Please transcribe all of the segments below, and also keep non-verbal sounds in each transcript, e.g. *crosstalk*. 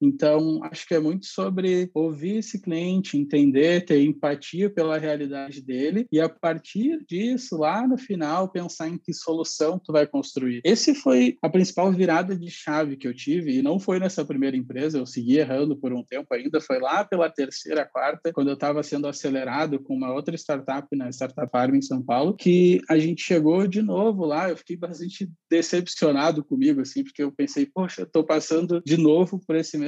Então, acho que é muito sobre ouvir esse cliente, entender, ter empatia pela realidade dele e a partir disso, lá no final, pensar em que solução tu vai construir. Esse foi a principal virada de chave que eu tive e não foi nessa primeira empresa, eu segui errando por um tempo ainda, foi lá pela terceira, quarta, quando eu estava sendo acelerado com uma outra startup na Startup Farm em São Paulo, que a gente chegou de novo lá, eu fiquei bastante decepcionado comigo, assim, porque eu pensei, poxa, estou passando de novo por esse mesmo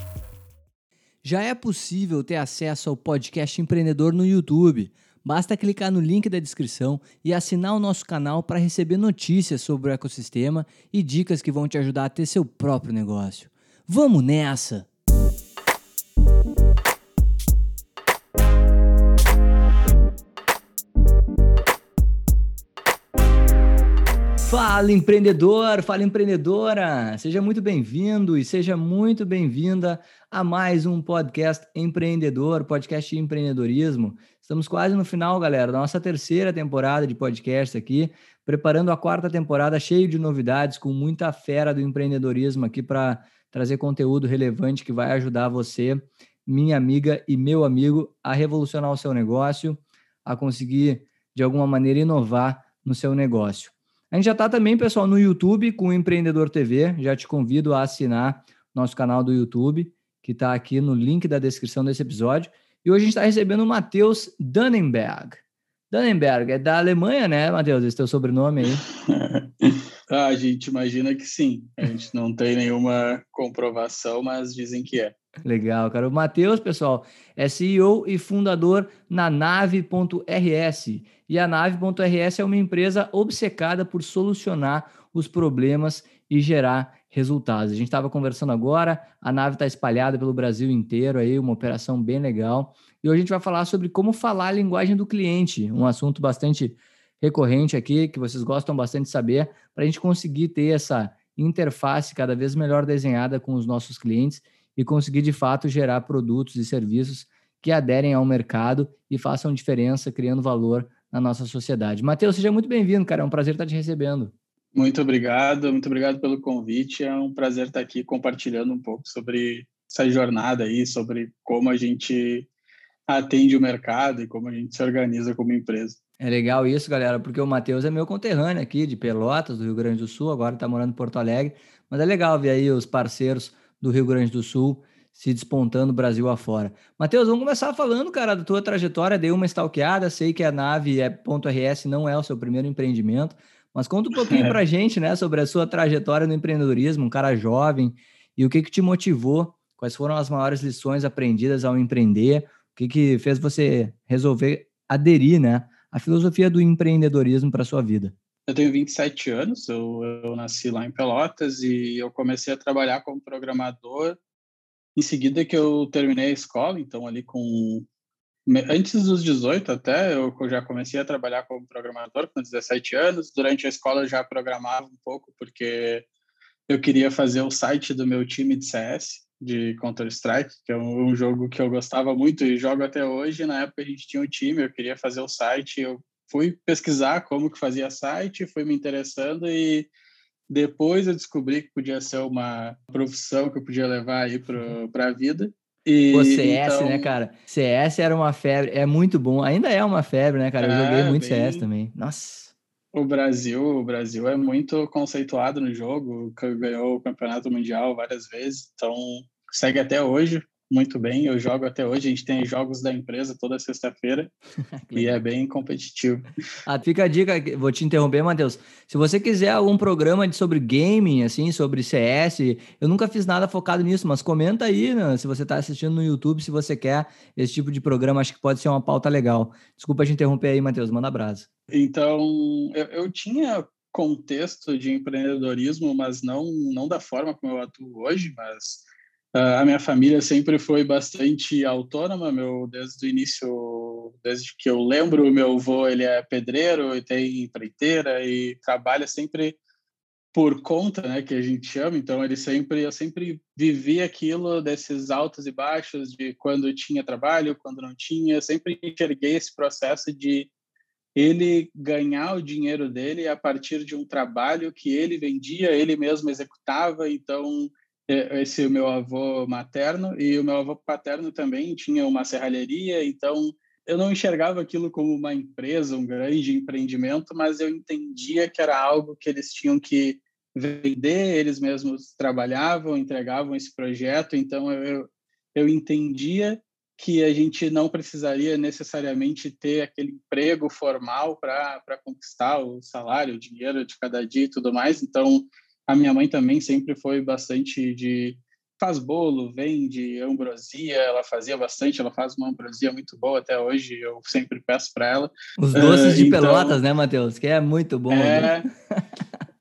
Já é possível ter acesso ao podcast empreendedor no YouTube. Basta clicar no link da descrição e assinar o nosso canal para receber notícias sobre o ecossistema e dicas que vão te ajudar a ter seu próprio negócio. Vamos nessa! Fala empreendedor, fala empreendedora, seja muito bem-vindo e seja muito bem-vinda a mais um podcast empreendedor, podcast de empreendedorismo. Estamos quase no final, galera, da nossa terceira temporada de podcast aqui, preparando a quarta temporada cheio de novidades, com muita fera do empreendedorismo aqui para trazer conteúdo relevante que vai ajudar você, minha amiga e meu amigo, a revolucionar o seu negócio, a conseguir de alguma maneira inovar no seu negócio. A gente já está também, pessoal, no YouTube com o Empreendedor TV. Já te convido a assinar nosso canal do YouTube, que está aqui no link da descrição desse episódio. E hoje a gente está recebendo o Matheus Dannenberg. Dannenberg é da Alemanha, né, Matheus? Esse teu sobrenome aí. *laughs* ah, a gente imagina que sim. A gente não tem nenhuma comprovação, mas dizem que é. Legal, cara. O Matheus, pessoal, é CEO e fundador na Nave.rs. E a Nave.rs é uma empresa obcecada por solucionar os problemas e gerar resultados. A gente estava conversando agora, a Nave está espalhada pelo Brasil inteiro, aí, uma operação bem legal. E hoje a gente vai falar sobre como falar a linguagem do cliente, um assunto bastante recorrente aqui, que vocês gostam bastante de saber, para a gente conseguir ter essa interface cada vez melhor desenhada com os nossos clientes e conseguir de fato gerar produtos e serviços que aderem ao mercado e façam diferença, criando valor na nossa sociedade. Matheus, seja muito bem-vindo, cara. É um prazer estar te recebendo. Muito obrigado, muito obrigado pelo convite. É um prazer estar aqui compartilhando um pouco sobre essa jornada aí, sobre como a gente atende o mercado e como a gente se organiza como empresa. É legal isso, galera, porque o Matheus é meu conterrâneo aqui de Pelotas, do Rio Grande do Sul, agora está morando em Porto Alegre, mas é legal ver aí os parceiros do Rio Grande do Sul se despontando Brasil afora. Matheus, vamos começar falando, cara, da tua trajetória. Dei uma stalkeada, sei que a nave é .rs não é o seu primeiro empreendimento, mas conta um pouquinho para a *laughs* gente, né, sobre a sua trajetória no empreendedorismo, um cara jovem, e o que que te motivou, quais foram as maiores lições aprendidas ao empreender, o que que fez você resolver aderir, né, à filosofia do empreendedorismo para sua vida. Eu tenho 27 anos, eu, eu nasci lá em Pelotas e eu comecei a trabalhar como programador em seguida que eu terminei a escola, então ali com antes dos 18 até, eu já comecei a trabalhar como programador com 17 anos. Durante a escola eu já programava um pouco porque eu queria fazer o site do meu time de CS, de Counter-Strike, que é um jogo que eu gostava muito e jogo até hoje. Na época a gente tinha um time, eu queria fazer o site, eu fui pesquisar como que fazia site, fui me interessando e depois eu descobri que podia ser uma profissão que eu podia levar aí para a vida. E, Pô, CS, então... né, cara? CS era uma febre, é muito bom, ainda é uma febre, né, cara? Eu é, joguei muito bem... CS também. Nossa. O Brasil, o Brasil é muito conceituado no jogo, ganhou o campeonato mundial várias vezes, então segue até hoje. Muito bem. Eu jogo até hoje. A gente tem jogos da empresa toda sexta-feira *laughs* e é bem competitivo. Ah, fica a dica, vou te interromper, Matheus. Se você quiser algum programa de, sobre gaming, assim, sobre CS, eu nunca fiz nada focado nisso, mas comenta aí, né, se você está assistindo no YouTube, se você quer esse tipo de programa, acho que pode ser uma pauta legal. Desculpa te interromper aí, Matheus, manda abraço. Então, eu, eu tinha contexto de empreendedorismo, mas não, não da forma como eu atuo hoje, mas a minha família sempre foi bastante autônoma, meu, desde o início, desde que eu lembro, meu avô, ele é pedreiro e tem empreiteira e trabalha sempre por conta, né, que a gente chama, então ele sempre, eu sempre vivi aquilo desses altos e baixos de quando tinha trabalho, quando não tinha, sempre enxerguei esse processo de ele ganhar o dinheiro dele a partir de um trabalho que ele vendia, ele mesmo executava. Então, esse é meu avô materno e o meu avô paterno também tinha uma serralheria. Então, eu não enxergava aquilo como uma empresa, um grande empreendimento, mas eu entendia que era algo que eles tinham que vender, eles mesmos trabalhavam, entregavam esse projeto. Então, eu, eu entendia que a gente não precisaria necessariamente ter aquele emprego formal para conquistar o salário, o dinheiro de cada dia e tudo mais. Então, a minha mãe também sempre foi bastante de faz bolo, vende ambrosia, ela fazia bastante, ela faz uma ambrosia muito boa até hoje, eu sempre peço para ela. Os doces uh, de então, Pelotas, né, Matheus? Que é muito bom. É, né?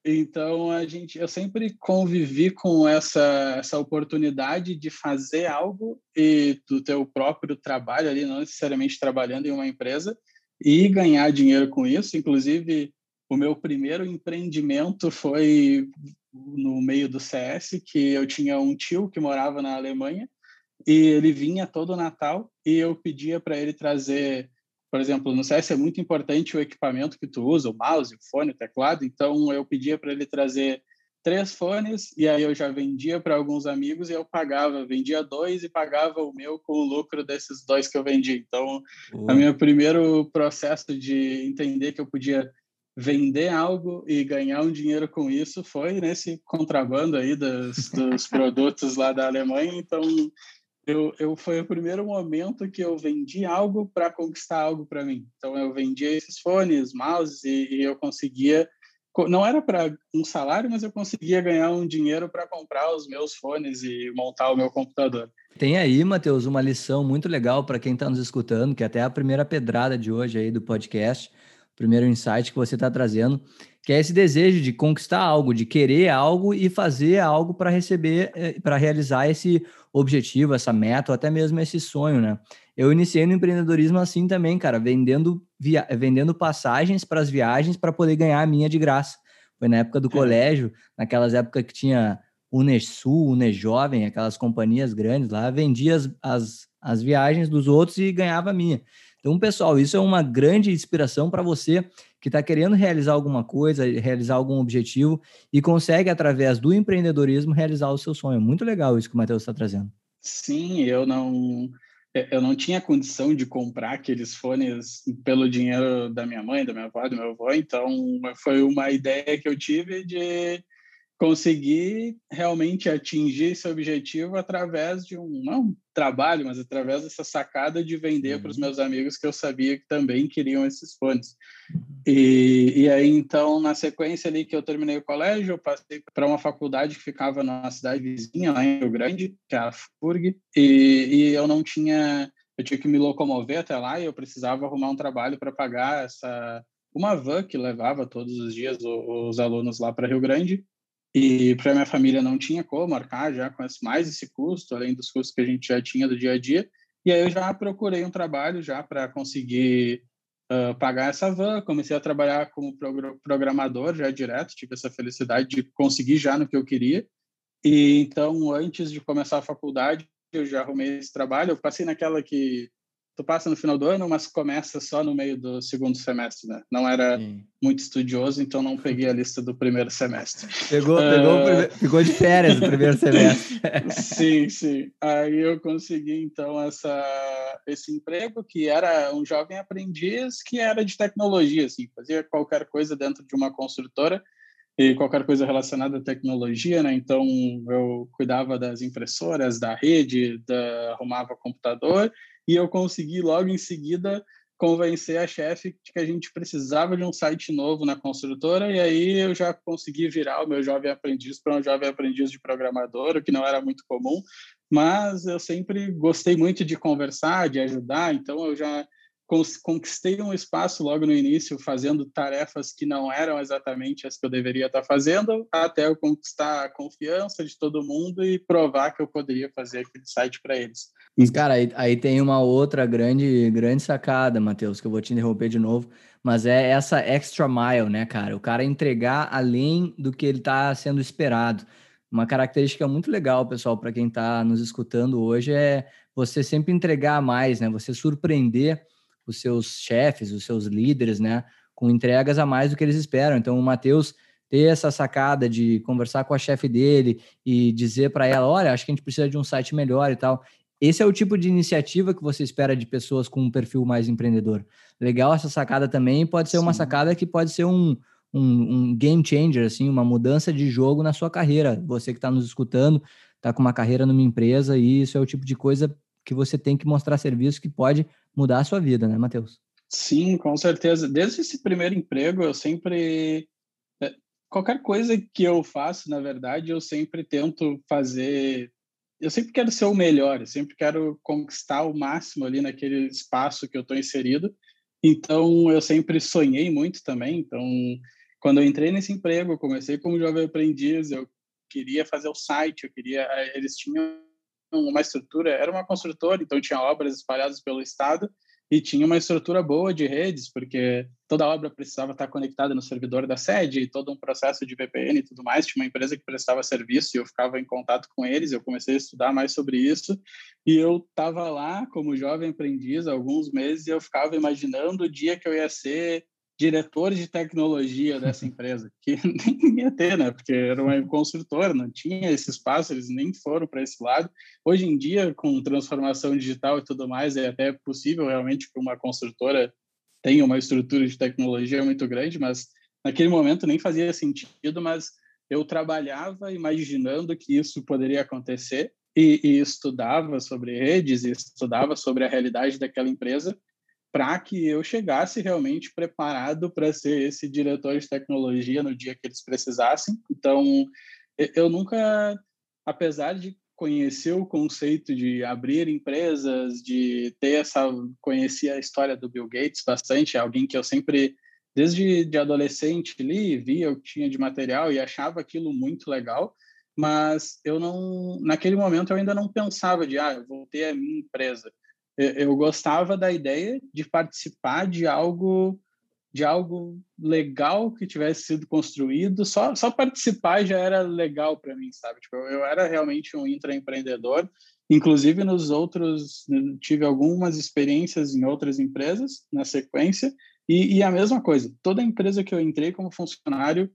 Então a gente, eu sempre convivi com essa essa oportunidade de fazer algo e do teu próprio trabalho ali, não necessariamente trabalhando em uma empresa e ganhar dinheiro com isso. Inclusive o meu primeiro empreendimento foi no meio do CS, que eu tinha um tio que morava na Alemanha e ele vinha todo Natal e eu pedia para ele trazer por exemplo, no CS é muito importante o equipamento que tu usa, o mouse, o fone, o teclado. Então, eu pedia para ele trazer três fones e aí eu já vendia para alguns amigos e eu pagava, vendia dois e pagava o meu com o lucro desses dois que eu vendi. Então, o meu primeiro processo de entender que eu podia vender algo e ganhar um dinheiro com isso foi nesse contrabando aí dos, dos *laughs* produtos lá da Alemanha. Então, eu, eu foi o primeiro momento que eu vendi algo para conquistar algo para mim. Então eu vendia esses fones, mouse e, e eu conseguia não era para um salário, mas eu conseguia ganhar um dinheiro para comprar os meus fones e montar o meu computador. Tem aí, Matheus, uma lição muito legal para quem está nos escutando, que é até a primeira pedrada de hoje aí do podcast, primeiro insight que você está trazendo, que é esse desejo de conquistar algo, de querer algo e fazer algo para receber, eh, para realizar esse objetivo, essa meta, ou até mesmo esse sonho, né? Eu iniciei no empreendedorismo assim também, cara, vendendo, via... vendendo passagens para as viagens para poder ganhar a minha de graça. Foi na época do é. colégio, naquelas épocas que tinha Unesul, Unejovem, aquelas companhias grandes lá, vendia as, as, as viagens dos outros e ganhava a minha. Então, pessoal, isso é uma grande inspiração para você que está querendo realizar alguma coisa, realizar algum objetivo e consegue, através do empreendedorismo, realizar o seu sonho. Muito legal isso que o Matheus está trazendo. Sim, eu não eu não tinha condição de comprar aqueles fones pelo dinheiro da minha mãe, da minha avó, do meu avô, então foi uma ideia que eu tive de conseguir realmente atingir esse objetivo através de um não trabalho, mas através dessa sacada de vender uhum. para os meus amigos que eu sabia que também queriam esses fones. E, e aí então na sequência ali que eu terminei o colégio, eu passei para uma faculdade que ficava na cidade vizinha lá em Rio Grande, que é a FURG, e, e eu não tinha eu tinha que me locomover até lá e eu precisava arrumar um trabalho para pagar essa uma van que levava todos os dias os, os alunos lá para Rio Grande e para minha família não tinha como marcar já com mais esse custo, além dos custos que a gente já tinha do dia a dia. E aí eu já procurei um trabalho já para conseguir uh, pagar essa van. Comecei a trabalhar como programador já direto, tive essa felicidade de conseguir já no que eu queria. E então, antes de começar a faculdade, eu já arrumei esse trabalho. Eu passei naquela que tu passa no final do ano, mas começa só no meio do segundo semestre, né? Não era sim. muito estudioso, então não peguei a lista do primeiro semestre. Pegou, pegou, uh... ficou de férias no primeiro *laughs* semestre. sim, sim. Aí eu consegui então essa esse emprego que era um jovem aprendiz que era de tecnologia, assim, fazia qualquer coisa dentro de uma construtora. e qualquer coisa relacionada à tecnologia, né? Então eu cuidava das impressoras, da rede, da, arrumava computador e eu consegui logo em seguida convencer a chefe de que a gente precisava de um site novo na construtora e aí eu já consegui virar o meu jovem aprendiz para um jovem aprendiz de programador, o que não era muito comum, mas eu sempre gostei muito de conversar, de ajudar, então eu já conquistei um espaço logo no início fazendo tarefas que não eram exatamente as que eu deveria estar fazendo, até eu conquistar a confiança de todo mundo e provar que eu poderia fazer aquele site para eles. Mas, cara, aí, aí, tem uma outra grande, grande sacada, Matheus, que eu vou te interromper de novo, mas é essa extra mile, né, cara? O cara entregar além do que ele está sendo esperado. Uma característica muito legal, pessoal, para quem está nos escutando hoje é você sempre entregar mais, né? Você surpreender os seus chefes, os seus líderes, né, com entregas a mais do que eles esperam. Então, o Matheus ter essa sacada de conversar com a chefe dele e dizer para ela, olha, acho que a gente precisa de um site melhor e tal. Esse é o tipo de iniciativa que você espera de pessoas com um perfil mais empreendedor. Legal essa sacada também, pode ser Sim. uma sacada que pode ser um, um, um, game changer, assim, uma mudança de jogo na sua carreira. Você que está nos escutando, está com uma carreira numa empresa e isso é o tipo de coisa que você tem que mostrar serviço que pode mudar a sua vida, né, Matheus? Sim, com certeza. Desde esse primeiro emprego, eu sempre. É, qualquer coisa que eu faço, na verdade, eu sempre tento fazer. Eu sempre quero ser o melhor, eu sempre quero conquistar o máximo ali naquele espaço que eu estou inserido. Então, eu sempre sonhei muito também. Então, quando eu entrei nesse emprego, eu comecei como jovem aprendiz, eu queria fazer o site, eu queria. Eles tinham uma estrutura, era uma construtora, então tinha obras espalhadas pelo estado e tinha uma estrutura boa de redes, porque toda obra precisava estar conectada no servidor da sede, todo um processo de VPN e tudo mais. Tinha uma empresa que prestava serviço e eu ficava em contato com eles. Eu comecei a estudar mais sobre isso e eu estava lá como jovem aprendiz há alguns meses e eu ficava imaginando o dia que eu ia ser diretor de tecnologia dessa empresa, que *laughs* nem ia ter, né? Porque era uma construtora, não tinha esse espaço, eles nem foram para esse lado. Hoje em dia, com transformação digital e tudo mais, é até possível realmente que uma construtora tenha uma estrutura de tecnologia muito grande, mas naquele momento nem fazia sentido, mas eu trabalhava imaginando que isso poderia acontecer e, e estudava sobre redes, e estudava sobre a realidade daquela empresa para que eu chegasse realmente preparado para ser esse diretor de tecnologia no dia que eles precisassem. Então, eu nunca, apesar de conhecer o conceito de abrir empresas, de ter essa, conheci a história do Bill Gates bastante, é alguém que eu sempre desde de adolescente li, via o que tinha de material e achava aquilo muito legal, mas eu não, naquele momento eu ainda não pensava de, ah, eu vou ter a minha empresa eu gostava da ideia de participar de algo de algo legal que tivesse sido construído. Só só participar já era legal para mim sabe? Tipo eu, era realmente um intraempreendedor. Inclusive nos outros tive algumas experiências em outras empresas na sequência. E, e a mesma coisa toda empresa que eu entrei como funcionário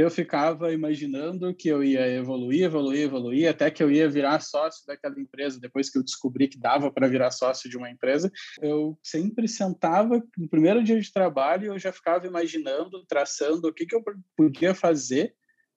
eu ficava imaginando que eu ia evoluir, evoluir, evoluir, até que eu ia virar sócio daquela empresa. Depois que eu descobri que dava para virar sócio de uma empresa, eu sempre sentava no primeiro dia de trabalho, eu já ficava imaginando, traçando o que, que eu podia fazer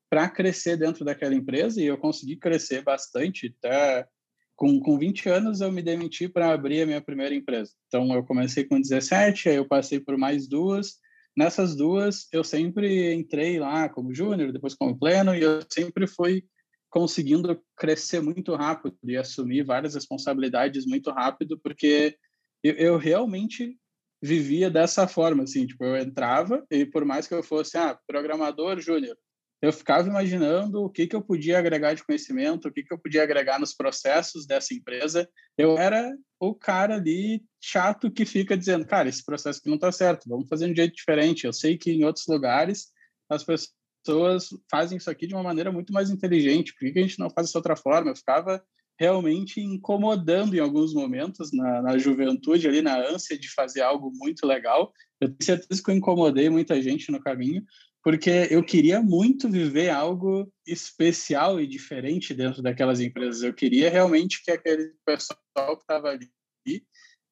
para crescer dentro daquela empresa e eu consegui crescer bastante. Até com, com 20 anos, eu me demiti para abrir a minha primeira empresa. Então, eu comecei com 17, aí eu passei por mais duas Nessas duas, eu sempre entrei lá como júnior, depois como pleno, e eu sempre fui conseguindo crescer muito rápido e assumir várias responsabilidades muito rápido, porque eu, eu realmente vivia dessa forma, assim, tipo, eu entrava e por mais que eu fosse, ah, programador júnior, eu ficava imaginando o que, que eu podia agregar de conhecimento, o que, que eu podia agregar nos processos dessa empresa. Eu era o cara ali chato que fica dizendo, cara, esse processo aqui não está certo, vamos fazer de um jeito diferente. Eu sei que em outros lugares as pessoas fazem isso aqui de uma maneira muito mais inteligente, por que, que a gente não faz dessa outra forma? Eu ficava realmente incomodando em alguns momentos na, na, juventude ali na ânsia de fazer algo muito legal eu tenho certeza que eu incomodei muita gente no caminho porque eu queria muito viver algo especial e diferente dentro daquelas empresas. Eu queria realmente que aquele pessoal que estava ali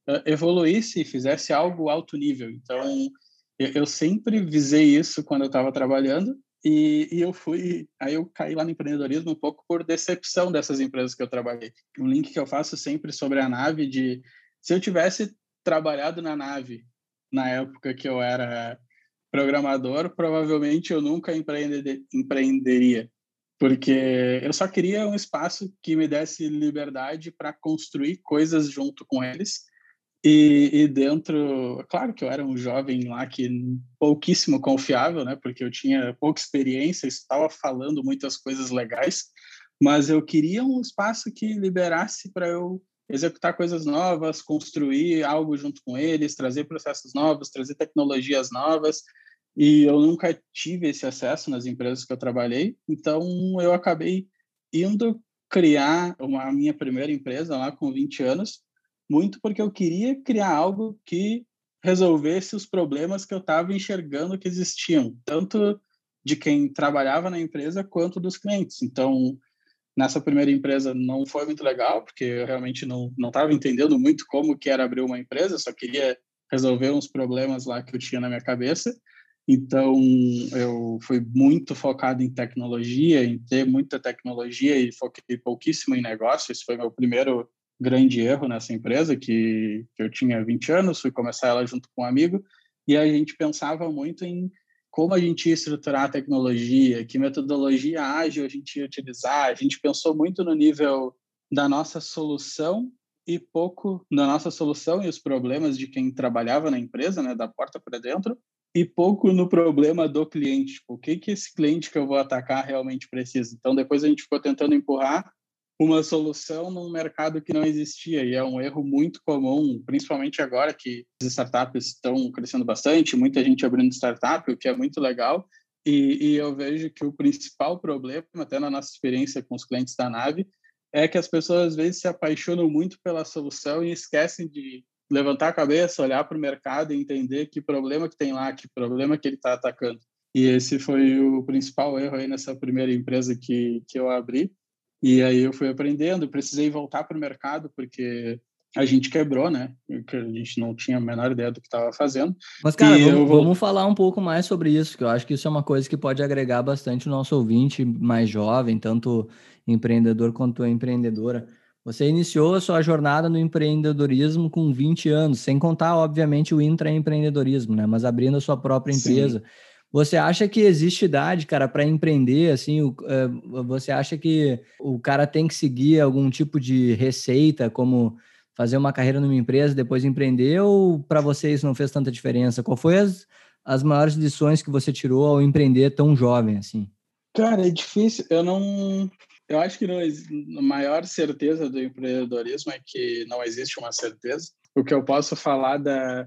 uh, evoluísse e fizesse algo alto nível. Então, eu, eu sempre visei isso quando eu estava trabalhando E, e, eu fui, aí eu caí lá no empreendedorismo um pouco por decepção dessas empresas que eu trabalhei. Um link que eu faço sempre sobre a nave de se eu tivesse trabalhado na nave na época que eu era programador, provavelmente eu nunca empreender, empreenderia, porque eu só queria um espaço que me desse liberdade para construir coisas junto com eles e, e, dentro, claro que eu era um jovem lá que pouquíssimo confiável, né? Porque eu tinha pouca experiência, estava falando muitas coisas legais, mas eu queria um espaço que liberasse para eu executar coisas novas, construir algo junto com eles, trazer processos novos, trazer tecnologias novas. E eu nunca tive esse acesso nas empresas que eu trabalhei, então eu acabei indo criar uma minha primeira empresa lá com 20 anos muito porque eu queria criar algo que resolvesse os problemas que eu estava enxergando que existiam, tanto de quem trabalhava na empresa quanto dos clientes. Então, nessa primeira empresa não foi muito legal, porque eu realmente não não estava entendendo muito como que era abrir uma empresa, só queria resolver uns problemas lá que eu tinha na minha cabeça. Então, eu fui muito focado em tecnologia, em ter muita tecnologia e foquei pouquíssimo em negócio. Esse foi meu primeiro grande erro nessa empresa, que, que eu tinha 20 anos, fui começar ela junto com um amigo, e a gente pensava muito em como a gente ia estruturar a tecnologia, que metodologia ágil a gente ia utilizar. A gente pensou muito no nível da nossa solução e pouco na nossa solução e os problemas de quem trabalhava na empresa, né, da porta para dentro, e pouco no problema do cliente. Tipo, o que que esse cliente que eu vou atacar realmente precisa? Então, depois a gente ficou tentando empurrar uma solução num mercado que não existia e é um erro muito comum, principalmente agora que as startups estão crescendo bastante, muita gente abrindo startup, o que é muito legal. E, e eu vejo que o principal problema, até na nossa experiência com os clientes da nave, é que as pessoas às vezes se apaixonam muito pela solução e esquecem de levantar a cabeça, olhar para o mercado e entender que problema que tem lá, que problema que ele está atacando. E esse foi o principal erro aí nessa primeira empresa que, que eu abri. E aí eu fui aprendendo, precisei voltar para o mercado porque a gente quebrou, né? A gente não tinha a menor ideia do que estava fazendo. Mas, cara, vamos, vou... vamos, falar um pouco mais sobre isso, que eu acho que isso é uma coisa que pode agregar bastante o nosso ouvinte mais jovem, tanto empreendedor quanto empreendedora. Você iniciou a sua jornada no empreendedorismo com 20 anos, sem contar, obviamente, o intraempreendedorismo, né? Mas abrindo a sua própria empresa. Sim. Você acha que existe idade, cara, para empreender? Assim, o, uh, você acha que o cara tem que seguir algum tipo de receita, como fazer uma carreira numa empresa, depois empreender, ou para você isso não fez tanta diferença? Qual foi as, as maiores lições que você tirou ao empreender tão jovem assim? Cara, é difícil. Eu não. Eu acho que não, a maior certeza do empreendedorismo é que não existe uma certeza. O que eu posso falar da,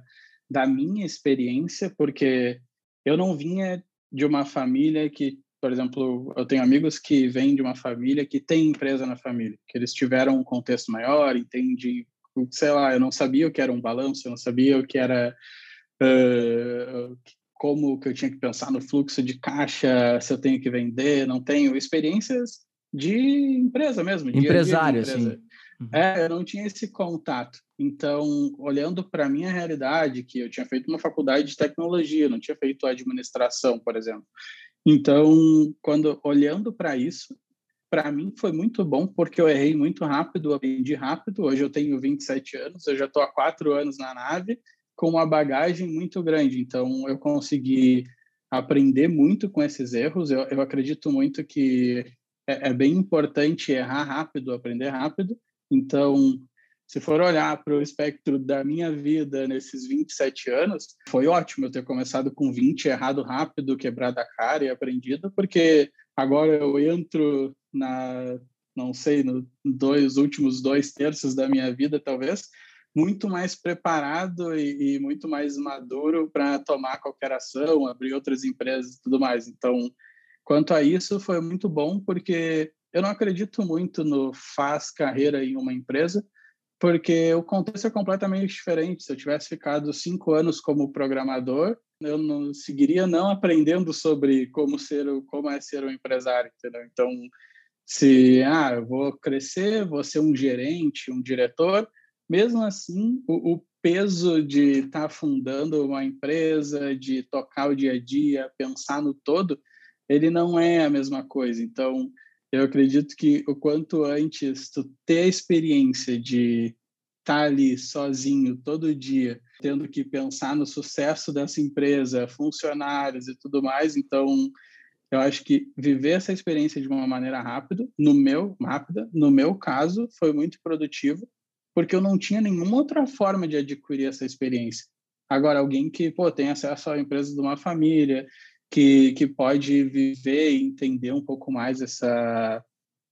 da minha experiência, porque eu não vinha de uma família que, por exemplo, eu tenho amigos que vêm de uma família que tem empresa na família, que eles tiveram um contexto maior, entende, sei lá, eu não sabia o que era um balanço, eu não sabia o que era uh, como que eu tinha que pensar no fluxo de caixa, se eu tenho que vender, não tenho experiências de empresa mesmo, empresário, dia -dia empresa. assim. Uhum. É, eu não tinha esse contato. Então, olhando para a minha realidade, que eu tinha feito uma faculdade de tecnologia, não tinha feito administração, por exemplo. Então, quando olhando para isso, para mim foi muito bom, porque eu errei muito rápido, aprendi rápido. Hoje eu tenho 27 anos, eu já estou há quatro anos na nave, com uma bagagem muito grande. Então, eu consegui aprender muito com esses erros. Eu, eu acredito muito que é, é bem importante errar rápido, aprender rápido. Então, se for olhar para o espectro da minha vida nesses 27 anos, foi ótimo eu ter começado com 20, errado rápido, quebrado a cara e aprendido, porque agora eu entro na, não sei, nos dois últimos dois terços da minha vida, talvez, muito mais preparado e, e muito mais maduro para tomar qualquer ação, abrir outras empresas e tudo mais. Então, quanto a isso, foi muito bom, porque eu não acredito muito no faz carreira em uma empresa, porque o contexto é completamente diferente. Se eu tivesse ficado cinco anos como programador, eu não seguiria não aprendendo sobre como ser, como é ser um empresário, entendeu? Então, se ah, eu vou crescer, vou ser um gerente, um diretor, mesmo assim, o, o peso de estar tá fundando uma empresa, de tocar o dia a dia, pensar no todo, ele não é a mesma coisa. Então, eu acredito que o quanto antes tu ter a experiência de estar tá ali sozinho todo dia, tendo que pensar no sucesso dessa empresa, funcionários e tudo mais, então eu acho que viver essa experiência de uma maneira rápida, no meu rápida, no meu caso, foi muito produtivo, porque eu não tinha nenhuma outra forma de adquirir essa experiência. Agora, alguém que pô, tem acesso à empresa de uma família, que, que pode viver e entender um pouco mais essa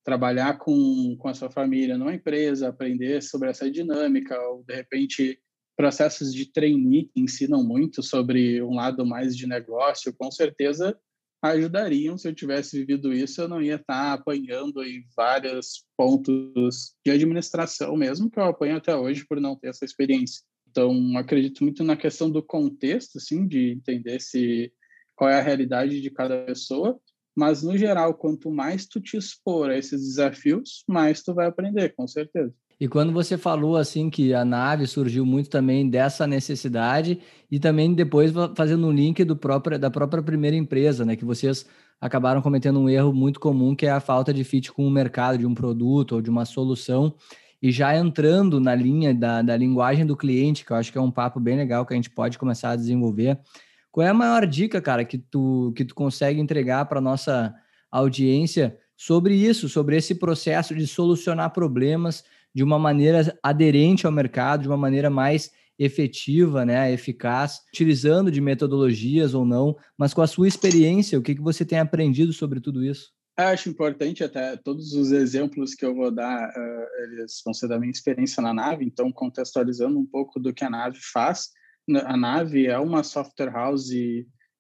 trabalhar com, com a sua família numa empresa, aprender sobre essa dinâmica, ou de repente processos de trainee que ensinam muito sobre um lado mais de negócio, com certeza ajudariam. Se eu tivesse vivido isso, eu não ia estar apanhando em vários pontos de administração mesmo, que eu apanho até hoje por não ter essa experiência. Então, acredito muito na questão do contexto, assim, de entender se qual é a realidade de cada pessoa, mas no geral, quanto mais tu te expor a esses desafios, mais tu vai aprender, com certeza. E quando você falou assim que a nave surgiu muito também dessa necessidade e também depois fazendo um link do próprio, da própria primeira empresa, né, que vocês acabaram cometendo um erro muito comum que é a falta de fit com o mercado de um produto ou de uma solução e já entrando na linha da, da linguagem do cliente, que eu acho que é um papo bem legal que a gente pode começar a desenvolver. Qual é a maior dica, cara, que tu, que tu consegue entregar para nossa audiência sobre isso, sobre esse processo de solucionar problemas de uma maneira aderente ao mercado, de uma maneira mais efetiva, né, eficaz, utilizando de metodologias ou não, mas com a sua experiência, o que, que você tem aprendido sobre tudo isso? Eu acho importante até todos os exemplos que eu vou dar, uh, eles vão ser da minha experiência na nave, então contextualizando um pouco do que a nave faz, a Nave é uma software house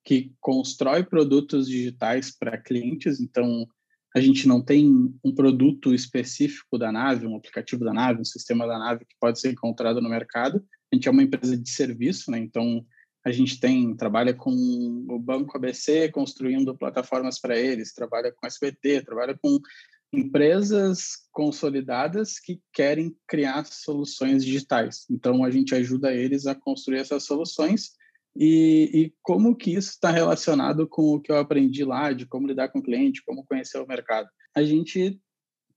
que constrói produtos digitais para clientes, então a gente não tem um produto específico da nave, um aplicativo da nave, um sistema da nave que pode ser encontrado no mercado. A gente é uma empresa de serviço, né? Então a gente tem trabalha com o Banco ABC construindo plataformas para eles, trabalha com SBT, trabalha com empresas consolidadas que querem criar soluções digitais. Então, a gente ajuda eles a construir essas soluções e, e como que isso está relacionado com o que eu aprendi lá, de como lidar com o cliente, como conhecer o mercado. A gente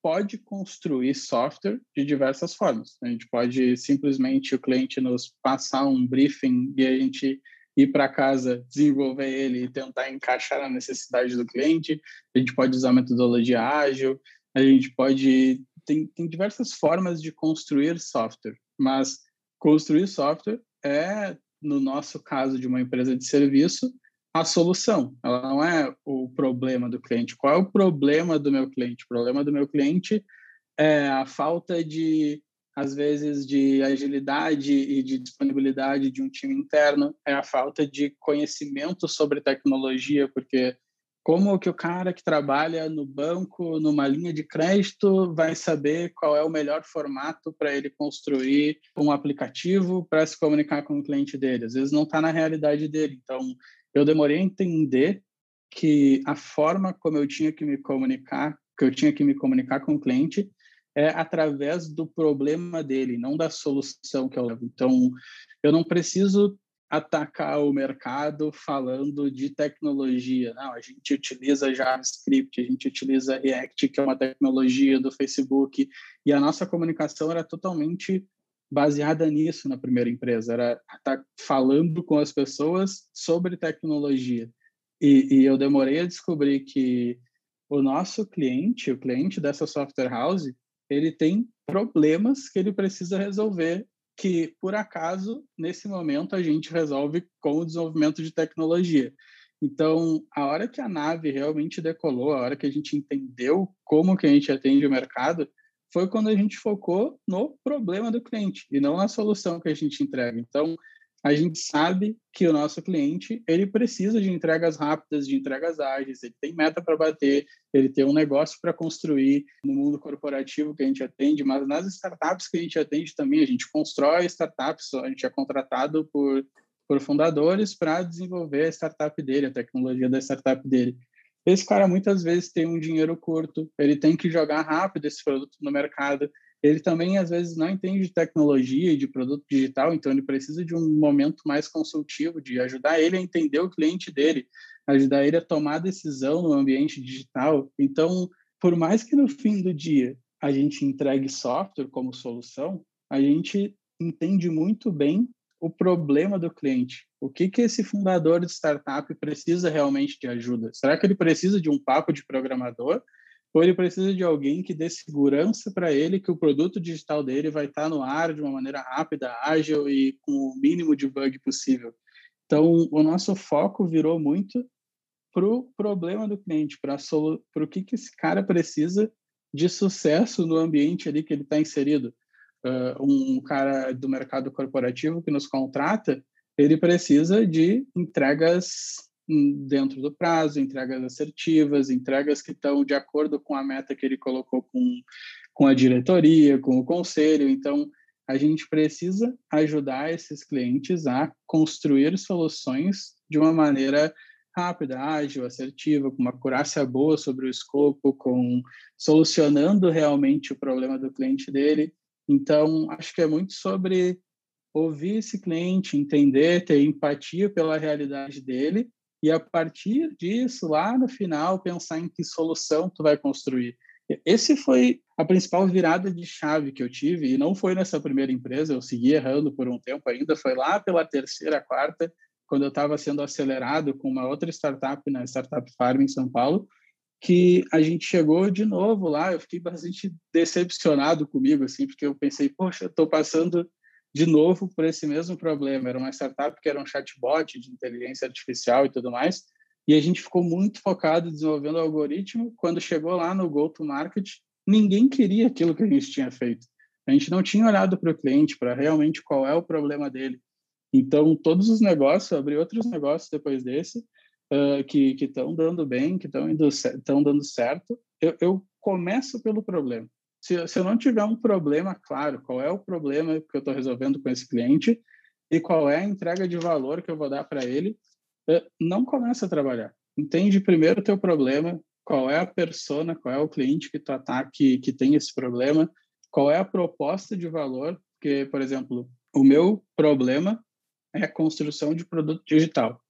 pode construir software de diversas formas. A gente pode simplesmente o cliente nos passar um briefing e a gente ir para casa, desenvolver ele e tentar encaixar na necessidade do cliente. A gente pode usar metodologia ágil, a gente pode. Tem, tem diversas formas de construir software, mas construir software é, no nosso caso de uma empresa de serviço, a solução. Ela não é o problema do cliente. Qual é o problema do meu cliente? O problema do meu cliente é a falta de às vezes de agilidade e de disponibilidade de um time interno, é a falta de conhecimento sobre tecnologia, porque como que o cara que trabalha no banco, numa linha de crédito, vai saber qual é o melhor formato para ele construir um aplicativo para se comunicar com o cliente dele? Às vezes não está na realidade dele. Então, eu demorei a entender que a forma como eu tinha que me comunicar, que eu tinha que me comunicar com o cliente, é através do problema dele, não da solução que eu levo. Então, eu não preciso atacar o mercado falando de tecnologia. Não, a gente utiliza JavaScript, a gente utiliza React, que é uma tecnologia do Facebook, e a nossa comunicação era totalmente baseada nisso na primeira empresa, era estar tá falando com as pessoas sobre tecnologia. E, e eu demorei a descobrir que o nosso cliente, o cliente dessa software house, ele tem problemas que ele precisa resolver que, por acaso, nesse momento a gente resolve com o desenvolvimento de tecnologia. Então, a hora que a nave realmente decolou, a hora que a gente entendeu como que a gente atende o mercado, foi quando a gente focou no problema do cliente e não na solução que a gente entrega. Então, a gente sabe que o nosso cliente ele precisa de entregas rápidas, de entregas ágeis, ele tem meta para bater, ele tem um negócio para construir no mundo corporativo que a gente atende, mas nas startups que a gente atende também, a gente constrói startups, a gente é contratado por, por fundadores para desenvolver a startup dele, a tecnologia da startup dele. Esse cara muitas vezes tem um dinheiro curto, ele tem que jogar rápido esse produto no mercado, ele também às vezes não entende de tecnologia e de produto digital, então ele precisa de um momento mais consultivo, de ajudar ele a entender o cliente dele. ajudar ele a tomar decisão no ambiente digital. Então, por mais que no fim do dia a gente entregue software como solução, a gente entende muito bem o problema do cliente. O que que esse fundador de startup precisa realmente de ajuda? Será que ele precisa de um papo de programador ou ele precisa de alguém que dê segurança para ele que o produto digital dele vai estar no ar de uma maneira rápida, ágil e com o mínimo de bug possível. Então, o nosso foco virou muito para o problema do cliente, para o que, que esse cara precisa de sucesso no ambiente ali que ele está inserido. Uh, um cara do mercado corporativo que nos contrata, ele precisa de entregas dentro do prazo, entregas assertivas, entregas que estão de acordo com a meta que ele colocou com, com a diretoria, com o conselho. Então, a gente precisa ajudar esses clientes a construir soluções de uma maneira rápida, ágil, assertiva, com uma acurácia boa sobre o escopo, com solucionando realmente o problema do cliente dele. Então, acho que é muito sobre ouvir esse cliente, entender, ter empatia pela realidade dele e a partir disso, lá no final, pensar em que solução tu vai construir. Esse foi a principal virada de chave que eu tive, e não foi nessa primeira empresa, eu segui errando por um tempo ainda, foi lá pela terceira, quarta, quando eu estava sendo acelerado com uma outra startup na Startup Farm em São Paulo, que a gente chegou de novo lá, eu fiquei bastante decepcionado comigo, assim, porque eu pensei, poxa, estou passando de novo por esse mesmo problema. Era uma startup que era um chatbot de inteligência artificial e tudo mais, e a gente ficou muito focado desenvolvendo o algoritmo. Quando chegou lá no go-to-market, ninguém queria aquilo que a gente tinha feito. A gente não tinha olhado para o cliente, para realmente qual é o problema dele. Então, todos os negócios, abri outros negócios depois desse, uh, que estão dando bem, que estão dando certo. Eu, eu começo pelo problema se, se eu não tiver um problema claro, qual é o problema que eu estou resolvendo com esse cliente e qual é a entrega de valor que eu vou dar para ele, não começa a trabalhar. Entende primeiro o teu problema, qual é a persona, qual é o cliente que tu ataca que, que tem esse problema, qual é a proposta de valor, porque, por exemplo, o meu problema é a construção de produto digital.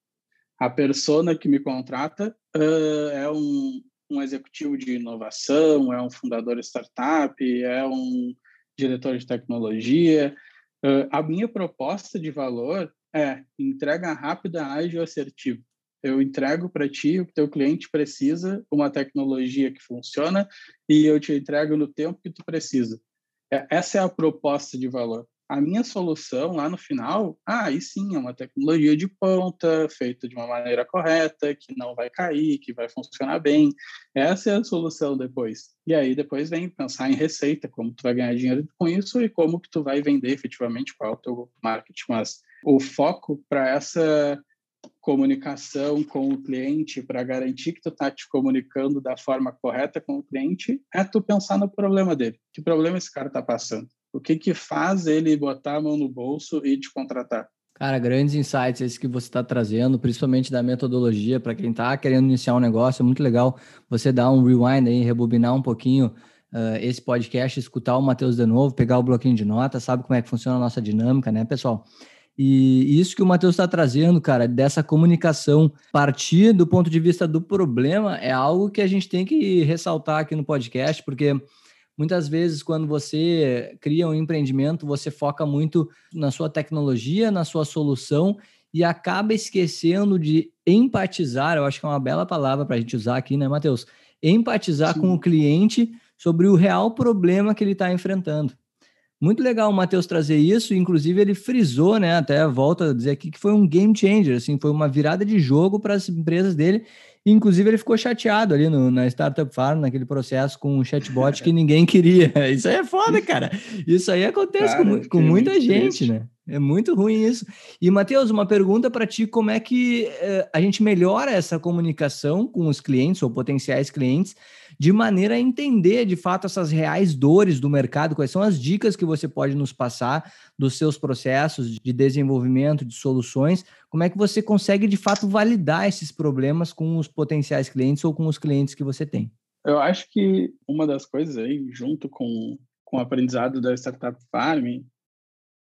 A persona que me contrata uh, é um, um executivo de inovação, é um fundador de startup, é um diretor de tecnologia. Uh, a minha proposta de valor é entrega rápida, ágil, assertiva. Eu entrego para ti o que teu cliente precisa, uma tecnologia que funciona, e eu te entrego no tempo que tu precisa. É, essa é a proposta de valor a minha solução lá no final, ah, aí sim, é uma tecnologia de ponta, feita de uma maneira correta, que não vai cair, que vai funcionar bem. Essa é a solução depois. E aí depois vem pensar em receita, como tu vai ganhar dinheiro com isso e como que tu vai vender efetivamente qual é o teu marketing. Mas o foco para essa comunicação com o cliente, para garantir que tu está te comunicando da forma correta com o cliente, é tu pensar no problema dele. Que problema esse cara está passando? O que que faz ele botar a mão no bolso e te contratar? Cara, grandes insights esses que você está trazendo, principalmente da metodologia, para quem está querendo iniciar um negócio, é muito legal você dar um rewind aí, rebobinar um pouquinho uh, esse podcast, escutar o Matheus de novo, pegar o bloquinho de notas, sabe como é que funciona a nossa dinâmica, né, pessoal? E isso que o Matheus está trazendo, cara, dessa comunicação, partir do ponto de vista do problema, é algo que a gente tem que ressaltar aqui no podcast, porque Muitas vezes, quando você cria um empreendimento, você foca muito na sua tecnologia, na sua solução e acaba esquecendo de empatizar. Eu acho que é uma bela palavra para a gente usar aqui, né, Matheus? Empatizar Sim. com o cliente sobre o real problema que ele está enfrentando. Muito legal o Matheus trazer isso, inclusive ele frisou, né, até volta a dizer aqui que foi um game changer, assim, foi uma virada de jogo para as empresas dele Inclusive, ele ficou chateado ali no, na Startup Farm, naquele processo com um chatbot que ninguém *laughs* queria. Isso aí é foda, cara. Isso aí acontece cara, com, com muita gente, triste. né? É muito ruim isso. E, Matheus, uma pergunta para ti: como é que eh, a gente melhora essa comunicação com os clientes ou potenciais clientes de maneira a entender de fato essas reais dores do mercado? Quais são as dicas que você pode nos passar dos seus processos de desenvolvimento de soluções? Como é que você consegue de fato validar esses problemas com os potenciais clientes ou com os clientes que você tem? Eu acho que uma das coisas aí, junto com, com o aprendizado da Startup Farm,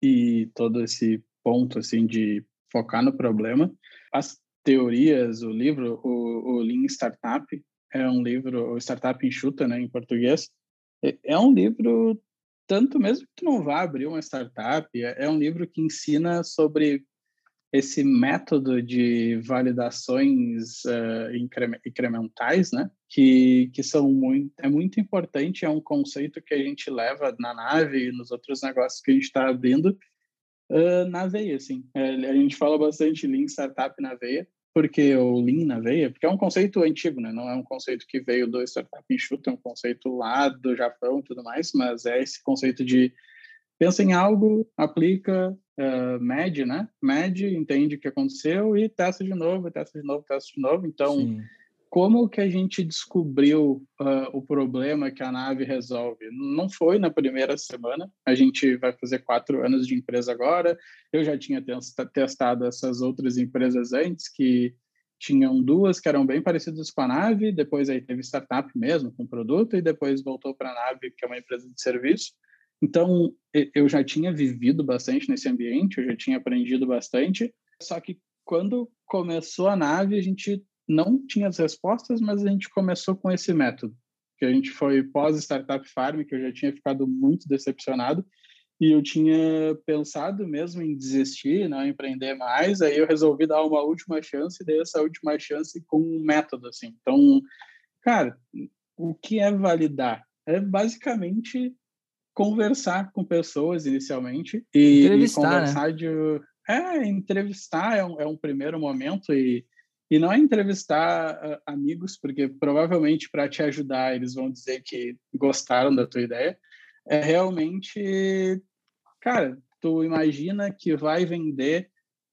e todo esse ponto assim de focar no problema. As teorias, o livro, o, o Lean Startup, é um livro, Startup Enxuta, né, em português, é, é um livro, tanto mesmo que tu não vá abrir uma startup, é, é um livro que ensina sobre esse método de validações uh, incrementais, né? Que, que são muito, é muito importante, é um conceito que a gente leva na nave e nos outros negócios que a gente está abrindo uh, na veia, assim. É, a gente fala bastante Lean Startup na veia, porque o Lean na veia, porque é um conceito antigo, né? Não é um conceito que veio do Startup Enxuto, é um conceito lá do Japão e tudo mais, mas é esse conceito de pensa em algo, aplica, uh, mede, né? Mede, entende o que aconteceu e testa de novo, testa de novo, testa de novo. Então, Sim. Como que a gente descobriu uh, o problema que a nave resolve? Não foi na primeira semana. A gente vai fazer quatro anos de empresa agora. Eu já tinha testado essas outras empresas antes que tinham duas que eram bem parecidas com a nave, depois aí teve startup mesmo, com produto, e depois voltou para a nave, que é uma empresa de serviço. Então, eu já tinha vivido bastante nesse ambiente, eu já tinha aprendido bastante, só que quando começou a nave, a gente não tinha as respostas, mas a gente começou com esse método, que a gente foi pós-Startup Farm, que eu já tinha ficado muito decepcionado, e eu tinha pensado mesmo em desistir, não empreender mais, aí eu resolvi dar uma última chance, e dei essa última chance com um método, assim. Então, cara, o que é validar? É basicamente conversar com pessoas inicialmente e, entrevistar, e né? conversar né? de é entrevistar é um, é um primeiro momento e e não é entrevistar uh, amigos porque provavelmente para te ajudar eles vão dizer que gostaram da tua ideia. É realmente cara tu imagina que vai vender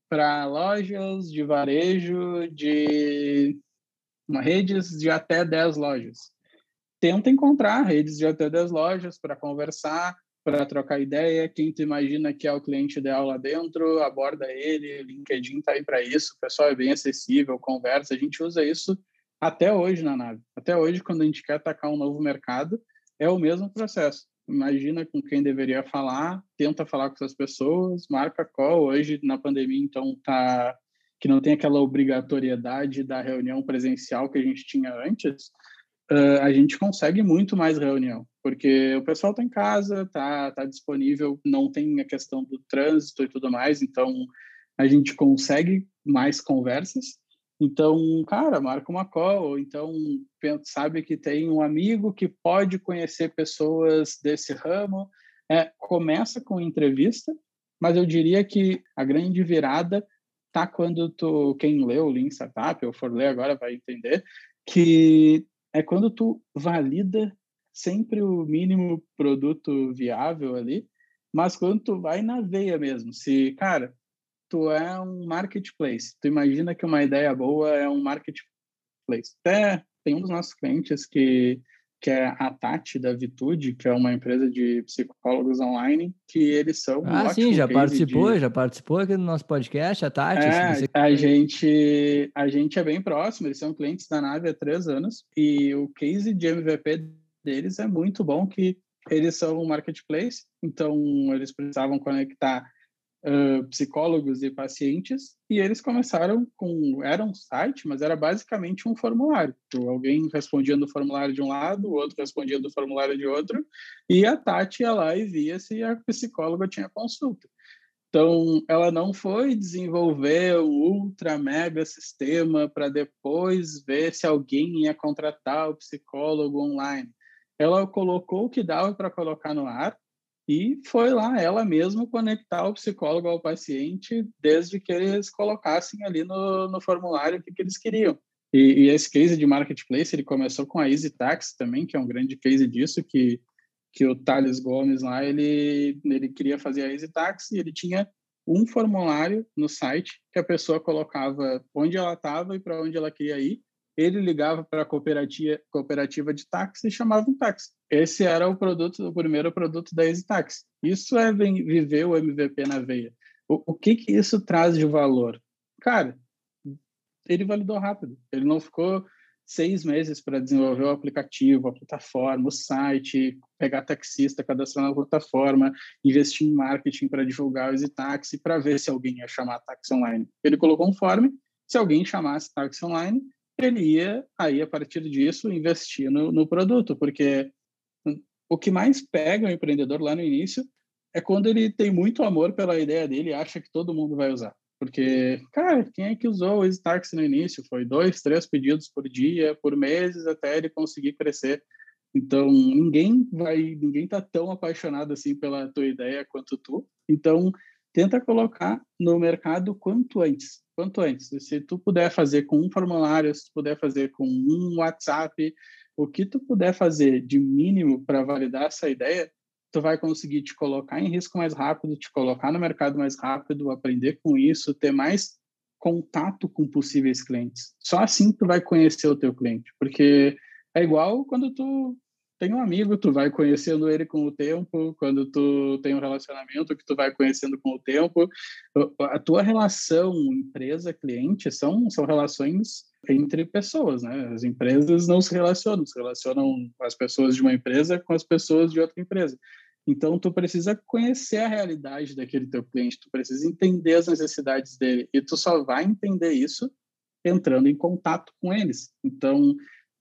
para lojas de varejo de redes de até 10 lojas. Tenta encontrar redes de até 10 lojas para conversar, para trocar ideia. Quem tu imagina que é o cliente ideal lá dentro, aborda ele. LinkedIn está aí para isso. O pessoal é bem acessível, conversa. A gente usa isso até hoje na nave. Até hoje, quando a gente quer atacar um novo mercado, é o mesmo processo. Imagina com quem deveria falar, tenta falar com essas pessoas, marca call. Hoje, na pandemia, então, tá que não tem aquela obrigatoriedade da reunião presencial que a gente tinha antes, uh, a gente consegue muito mais reunião, porque o pessoal está em casa, está tá disponível, não tem a questão do trânsito e tudo mais, então a gente consegue mais conversas. Então, cara, marca uma call, então sabe que tem um amigo que pode conhecer pessoas desse ramo. É, começa com entrevista, mas eu diria que a grande virada tá quando tu, quem leu o Lean Startup, ou for ler agora vai entender, que é quando tu valida sempre o mínimo produto viável ali, mas quando tu vai na veia mesmo, se, cara, tu é um marketplace, tu imagina que uma ideia boa é um marketplace. Até tem um dos nossos clientes que que é a Tati da Vitude, que é uma empresa de psicólogos online, que eles são Ah, sim, já participou, de... já participou aqui no nosso podcast, a Tati. É, você... a, gente, a gente é bem próximo, eles são clientes da Nave há três anos, e o case de MVP deles é muito bom, que eles são um marketplace, então eles precisavam conectar uh, psicólogos e pacientes, e eles começaram com. Era um site, mas era basicamente um formulário. Então, alguém respondia no formulário de um lado, o outro respondia do formulário de outro, e a Tati ia lá e via se a psicóloga tinha consulta. Então, ela não foi desenvolver o ultra mega sistema para depois ver se alguém ia contratar o psicólogo online. Ela colocou o que dava para colocar no ar e foi lá ela mesma conectar o psicólogo ao paciente desde que eles colocassem ali no, no formulário o que, que eles queriam. E, e, esse case de marketplace, ele começou com a Easy Tax também, que é um grande case disso, que, que o Thales Gomes lá, ele, ele queria fazer a Easy Tax e ele tinha um formulário no site que a pessoa colocava onde ela estava e para onde ela queria ir, ele ligava para a cooperativa, cooperativa de táxi e chamava um táxi. Esse era o produto, o primeiro produto da Easy Taxi. Isso é viver o MVP na veia. O, o que que isso traz de valor? Cara, ele validou rápido. Ele não ficou seis meses para desenvolver o aplicativo, a plataforma, o site, pegar taxista, cadastrar na plataforma, investir em marketing para divulgar o Taxi, para ver se alguém ia chamar táxi online. Ele colocou um form Se alguém chamasse táxi online, ele ia, aí, a partir disso, investir no, no produto, porque o que mais pega o empreendedor lá no início é quando ele tem muito amor pela ideia dele e acha que todo mundo vai usar. Porque, cara, quem é que usou o Starks no início? Foi dois, três pedidos por dia, por meses, até ele conseguir crescer. Então, ninguém vai, ninguém tá tão apaixonado assim pela tua ideia quanto tu. Então, tenta colocar no mercado quanto antes, quanto antes. Se tu puder fazer com um formulário, se tu puder fazer com um WhatsApp, o que tu puder fazer de mínimo para validar essa ideia, tu vai conseguir te colocar em risco mais rápido, te colocar no mercado mais rápido, aprender com isso, ter mais contato com possíveis clientes. Só assim tu vai conhecer o teu cliente, porque é igual quando tu tem um amigo, tu vai conhecendo ele com o tempo, quando tu tem um relacionamento que tu vai conhecendo com o tempo. A tua relação empresa-cliente são, são relações entre pessoas, né? As empresas não se relacionam, se relacionam as pessoas de uma empresa com as pessoas de outra empresa. Então, tu precisa conhecer a realidade daquele teu cliente, tu precisa entender as necessidades dele, e tu só vai entender isso entrando em contato com eles. Então,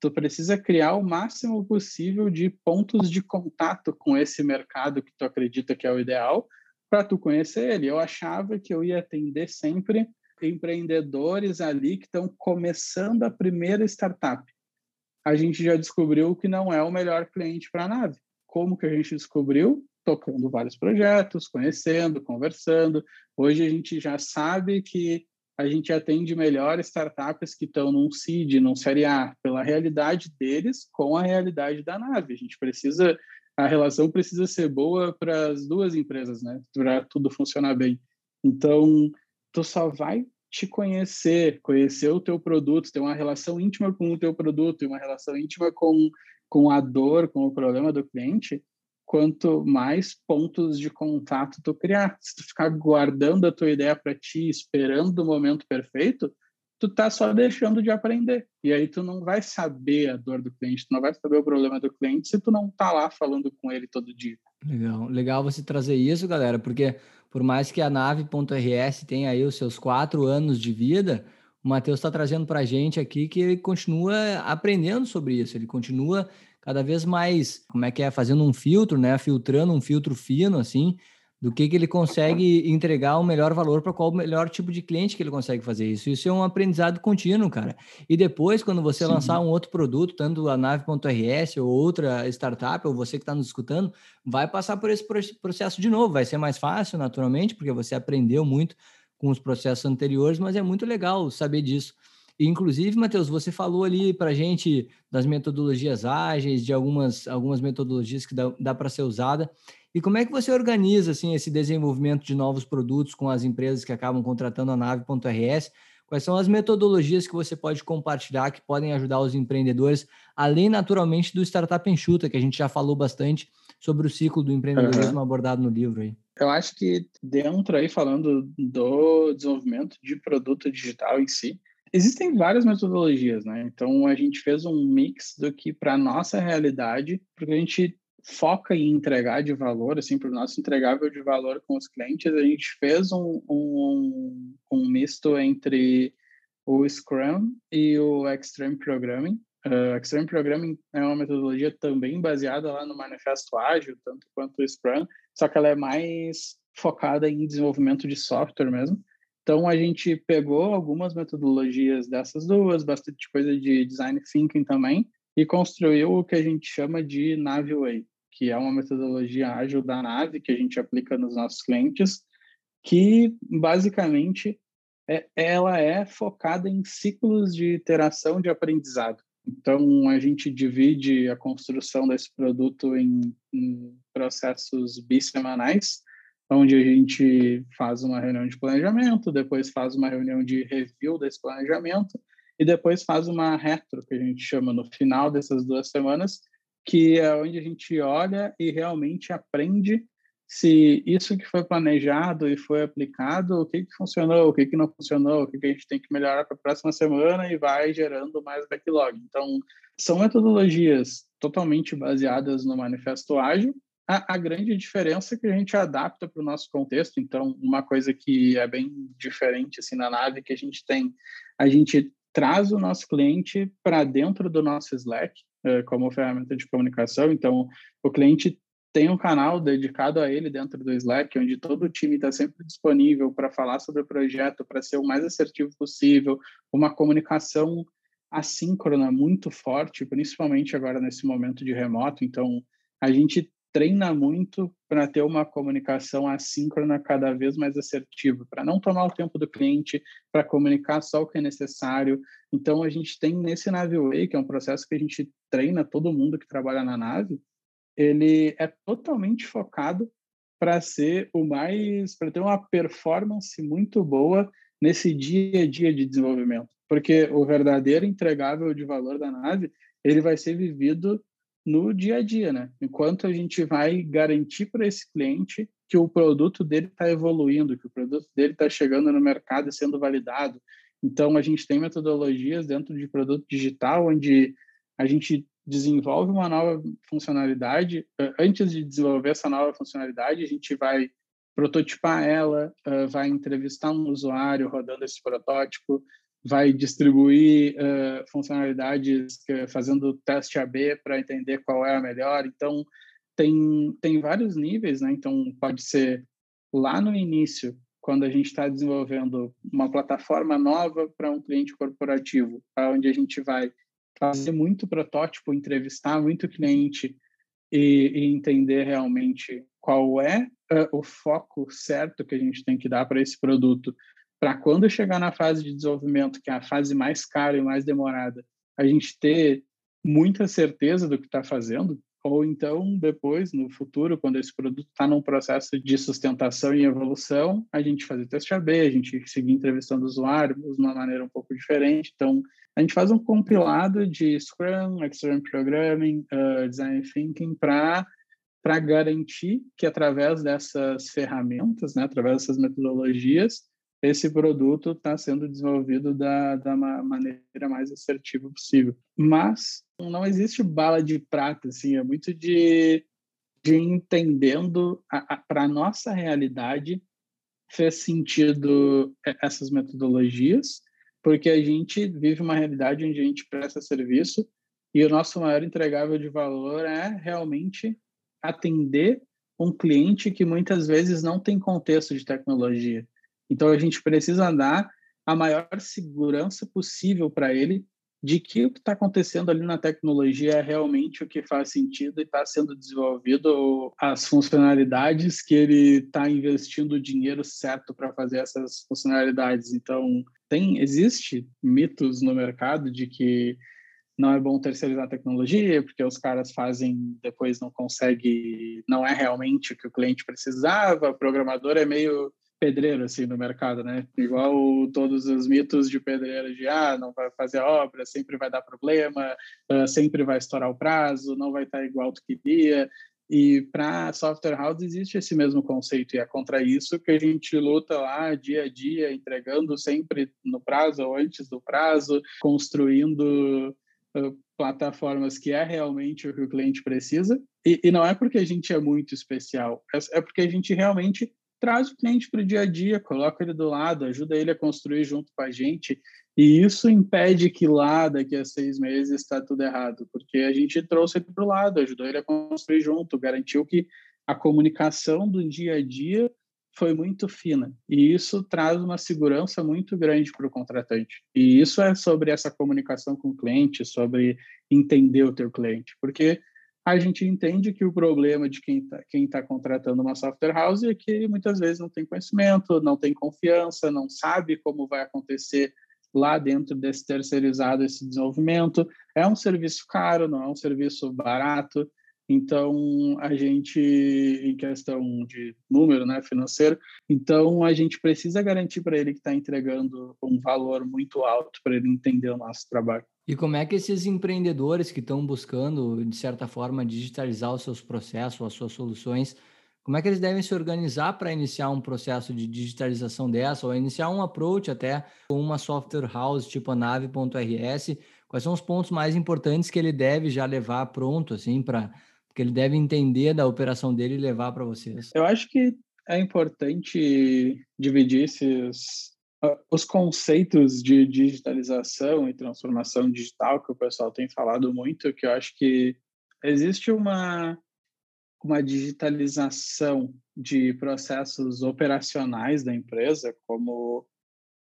tu precisa criar o máximo possível de pontos de contato com esse mercado que tu acredita que é o ideal para tu conhecer ele. Eu achava que eu ia atender sempre empreendedores ali que estão começando a primeira startup. A gente já descobriu que não é o melhor cliente para a nave. Como que a gente descobriu? Tocando vários projetos, conhecendo, conversando. Hoje a gente já sabe que a gente atende melhor startups que estão num seed, num série A, pela realidade deles com a realidade da nave. A gente precisa, a relação precisa ser boa para as duas empresas, né? Para tudo funcionar bem. Então, tu só vai te conhecer, conhecer o teu produto, ter uma relação íntima com o teu produto e uma relação íntima com, com a dor, com o problema do cliente, quanto mais pontos de contato tu criar. Se tu ficar guardando a tua ideia para ti, esperando o momento perfeito, tu tá só deixando de aprender. E aí tu não vai saber a dor do cliente, tu não vai saber o problema do cliente se tu não tá lá falando com ele todo dia. Legal, legal você trazer isso, galera, porque por mais que a nave.rs tenha aí os seus quatro anos de vida, o Matheus está trazendo para a gente aqui que ele continua aprendendo sobre isso, ele continua cada vez mais, como é que é, fazendo um filtro, né? Filtrando um filtro fino, assim, do que, que ele consegue entregar o melhor valor para qual o melhor tipo de cliente que ele consegue fazer isso. Isso é um aprendizado contínuo, cara. E depois, quando você Sim. lançar um outro produto, tanto a nave.rs ou outra startup, ou você que está nos escutando, vai passar por esse processo de novo. Vai ser mais fácil, naturalmente, porque você aprendeu muito com os processos anteriores, mas é muito legal saber disso. Inclusive, Matheus, você falou ali para gente das metodologias ágeis, de algumas, algumas metodologias que dá, dá para ser usada. E como é que você organiza assim esse desenvolvimento de novos produtos com as empresas que acabam contratando a nave.rs? Quais são as metodologias que você pode compartilhar que podem ajudar os empreendedores, além naturalmente do startup enxuta, que a gente já falou bastante sobre o ciclo do empreendedorismo uhum. abordado no livro aí? Eu acho que dentro aí falando do desenvolvimento de produto digital em si, Existem várias metodologias, né? Então a gente fez um mix do que para nossa realidade, porque a gente foca em entregar de valor, assim, para o nosso entregável de valor com os clientes, a gente fez um, um, um misto entre o Scrum e o Extreme Programming. Uh, Extreme Programming é uma metodologia também baseada lá no Manifesto Ágil, tanto quanto o Scrum, só que ela é mais focada em desenvolvimento de software mesmo. Então, a gente pegou algumas metodologias dessas duas, bastante coisa de design thinking também, e construiu o que a gente chama de Nave Way, que é uma metodologia ágil da nave que a gente aplica nos nossos clientes, que basicamente é, ela é focada em ciclos de iteração de aprendizado. Então, a gente divide a construção desse produto em, em processos bissemanais, onde a gente faz uma reunião de planejamento, depois faz uma reunião de review desse planejamento e depois faz uma retro, que a gente chama no final dessas duas semanas, que é onde a gente olha e realmente aprende se isso que foi planejado e foi aplicado, o que, que funcionou, o que, que não funcionou, o que, que a gente tem que melhorar para a próxima semana e vai gerando mais backlog. Então, são metodologias totalmente baseadas no manifesto ágil, a, a, grande diferença é que a gente adapta para o nosso contexto. Então, uma coisa que é bem diferente assim na nave que a gente tem, a gente traz o nosso cliente para dentro do nosso Slack uh, como ferramenta de comunicação. Então, o cliente tem um canal dedicado a ele dentro do Slack, onde todo o time está sempre disponível para falar sobre o projeto, para ser o mais assertivo possível, uma comunicação assíncrona muito forte, principalmente agora nesse momento de remoto. Então, a gente treina muito para ter uma comunicação assíncrona cada vez mais assertiva, para não tomar o tempo do cliente, para comunicar só o que é necessário. Então, a gente tem nesse Nave Way, que é um processo que a gente treina todo mundo que trabalha na nave, ele é totalmente focado para ser o mais, para ter uma performance muito boa nesse dia a dia de desenvolvimento, porque o verdadeiro entregável de valor da nave, ele vai ser vivido no dia a dia, né? Enquanto a gente vai garantir para esse cliente que o produto dele está evoluindo, que o produto dele está chegando no mercado e sendo validado. Então, a gente tem metodologias dentro de produto digital onde a gente desenvolve uma nova funcionalidade. Antes de desenvolver essa nova funcionalidade, a gente vai prototipar ela, vai entrevistar um usuário rodando esse protótipo, vai distribuir uh, funcionalidades que, fazendo teste AB para entender qual é a melhor. Então, tem, tem vários níveis, né? Então, pode ser lá no início, quando a gente está desenvolvendo uma plataforma nova para um cliente corporativo, onde a gente vai fazer muito protótipo, entrevistar muito cliente e, e entender realmente qual é uh, o foco certo que a gente tem que dar para esse produto para quando chegar na fase de desenvolvimento, que é a fase mais cara e mais demorada, a gente ter muita certeza do que está fazendo, ou então depois, no futuro, quando esse produto está num processo de sustentação e evolução, a gente fazer teste AB, a gente seguir entrevistando o usuário de uma maneira um pouco diferente. Então, a gente faz um compilado de Scrum, Extreme Programming, uh, Design Thinking para para garantir que através dessas ferramentas, né, através dessas metodologias, esse produto está sendo desenvolvido da, da maneira mais assertiva possível. Mas não existe bala de prata, assim, é muito de, de entendendo para a nossa realidade fez sentido essas metodologias, porque a gente vive uma realidade onde a gente presta serviço e o nosso maior entregável de valor é realmente atender um cliente que muitas vezes não tem contexto de tecnologia. Então a gente precisa dar a maior segurança possível para ele de que o que está acontecendo ali na tecnologia é realmente o que faz sentido e está sendo desenvolvido as funcionalidades que ele está investindo o dinheiro certo para fazer essas funcionalidades. Então tem existe mitos no mercado de que não é bom terceirizar a tecnologia, porque os caras fazem, depois não consegue, não é realmente o que o cliente precisava, o programador é meio pedreiro assim no mercado, né? Igual todos os mitos de pedreiro de ah, não vai fazer obra, sempre vai dar problema, uh, sempre vai estourar o prazo, não vai estar igual tu queria. E para software house existe esse mesmo conceito e é contra isso que a gente luta lá dia a dia, entregando sempre no prazo ou antes do prazo, construindo uh, plataformas que é realmente o que o cliente precisa. E, e, não é porque a gente é muito especial, é, é porque a gente realmente traz o cliente para o dia a dia, coloca ele do lado, ajuda ele a construir junto com a gente. E isso impede que lá, daqui a seis meses, está tudo errado, porque a gente trouxe ele para o lado, ajudou ele a construir junto, garantiu que a comunicação do dia a dia foi muito fina. E isso traz uma segurança muito grande para o contratante. E isso é sobre essa comunicação com o cliente, sobre entender o teu cliente, porque a gente entende que o problema de quem está quem tá contratando uma software house é que muitas vezes não tem conhecimento, não tem confiança, não sabe como vai acontecer lá dentro desse terceirizado esse desenvolvimento. É um serviço caro, não é um serviço barato. Então, a gente, em questão de número né, financeiro, então a gente precisa garantir para ele que está entregando um valor muito alto para ele entender o nosso trabalho. E como é que esses empreendedores que estão buscando, de certa forma, digitalizar os seus processos, as suas soluções, como é que eles devem se organizar para iniciar um processo de digitalização dessa, ou iniciar um approach até com uma software house tipo a nave.rs? Quais são os pontos mais importantes que ele deve já levar pronto, assim, para que ele deve entender da operação dele e levar para vocês? Eu acho que é importante dividir esses os conceitos de digitalização e transformação digital que o pessoal tem falado muito, que eu acho que existe uma uma digitalização de processos operacionais da empresa, como,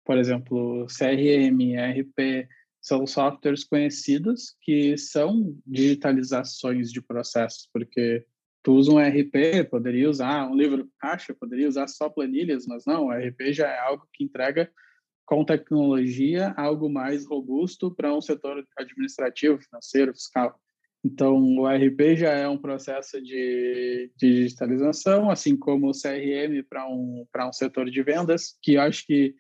por exemplo, CRM, ERP, são softwares conhecidos que são digitalizações de processos, porque tu usa um ERP, poderia usar um livro caixa, poderia usar só planilhas, mas não, o ERP já é algo que entrega com tecnologia algo mais robusto para um setor administrativo, financeiro, fiscal. Então, o ERP já é um processo de, de digitalização, assim como o CRM para um, um setor de vendas, que eu acho que,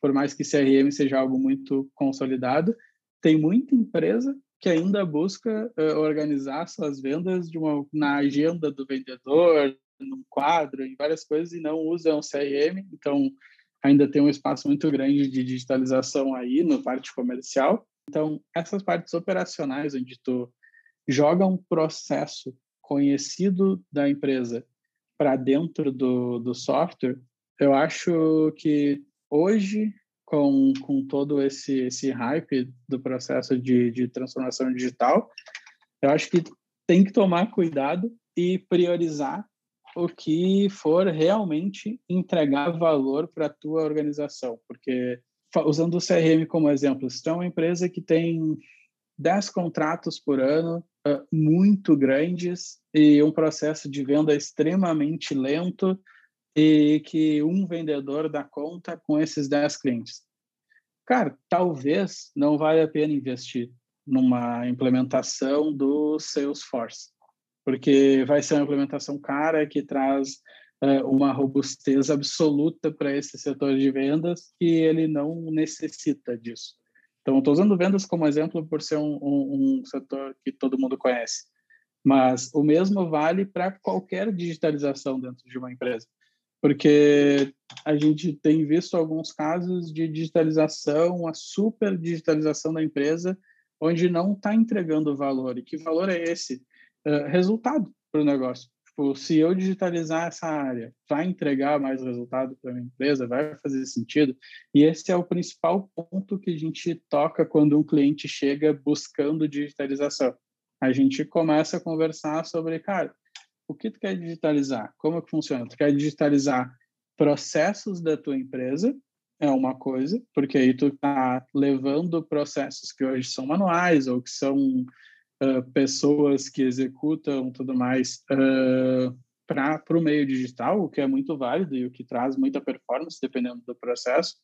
por mais que CRM seja algo muito consolidado, tem muita empresa que ainda busca uh, organizar suas vendas de uma, na agenda do vendedor, num quadro, em várias coisas, e não usa um CRM. Então, ainda tem um espaço muito grande de digitalização aí no parte comercial. Então, essas partes operacionais, onde tu joga um processo conhecido da empresa para dentro do, do software, eu acho que hoje, com, com todo esse, esse hype do processo de, de transformação digital, eu acho que tem que tomar cuidado e priorizar o que for realmente entregar valor para a tua organização, porque usando o CRM como exemplo, se tu é uma empresa que tem 10 contratos por ano, uh, muito grandes, e um processo de venda extremamente lento, e que um vendedor dá conta com esses 10 clientes. Cara, talvez não valha a pena investir numa implementação do Salesforce, porque vai ser uma implementação cara que traz uh, uma robustez absoluta para esse setor de vendas que ele não necessita disso. Então, estou usando vendas como exemplo por ser um, um, um, setor que todo mundo conhece. Mas o mesmo vale para qualquer digitalização dentro de uma empresa. Porque a gente tem visto alguns casos de digitalização, a super digitalização da empresa, onde não está entregando valor. E que valor é esse? Uh, resultado para o negócio. Tipo, se eu digitalizar essa área, vai entregar mais resultado para a minha empresa, vai fazer sentido. E esse é o principal ponto que a gente toca quando um cliente chega buscando digitalização. A gente começa a conversar sobre, cara, o que tu quer digitalizar? Como é que funciona? Tu quer digitalizar processos da tua empresa, é uma coisa, porque aí tu está levando processos que hoje são manuais ou que são uh, pessoas que executam tudo mais uh, para o meio digital, o que é muito válido e o que traz muita performance, dependendo do processo,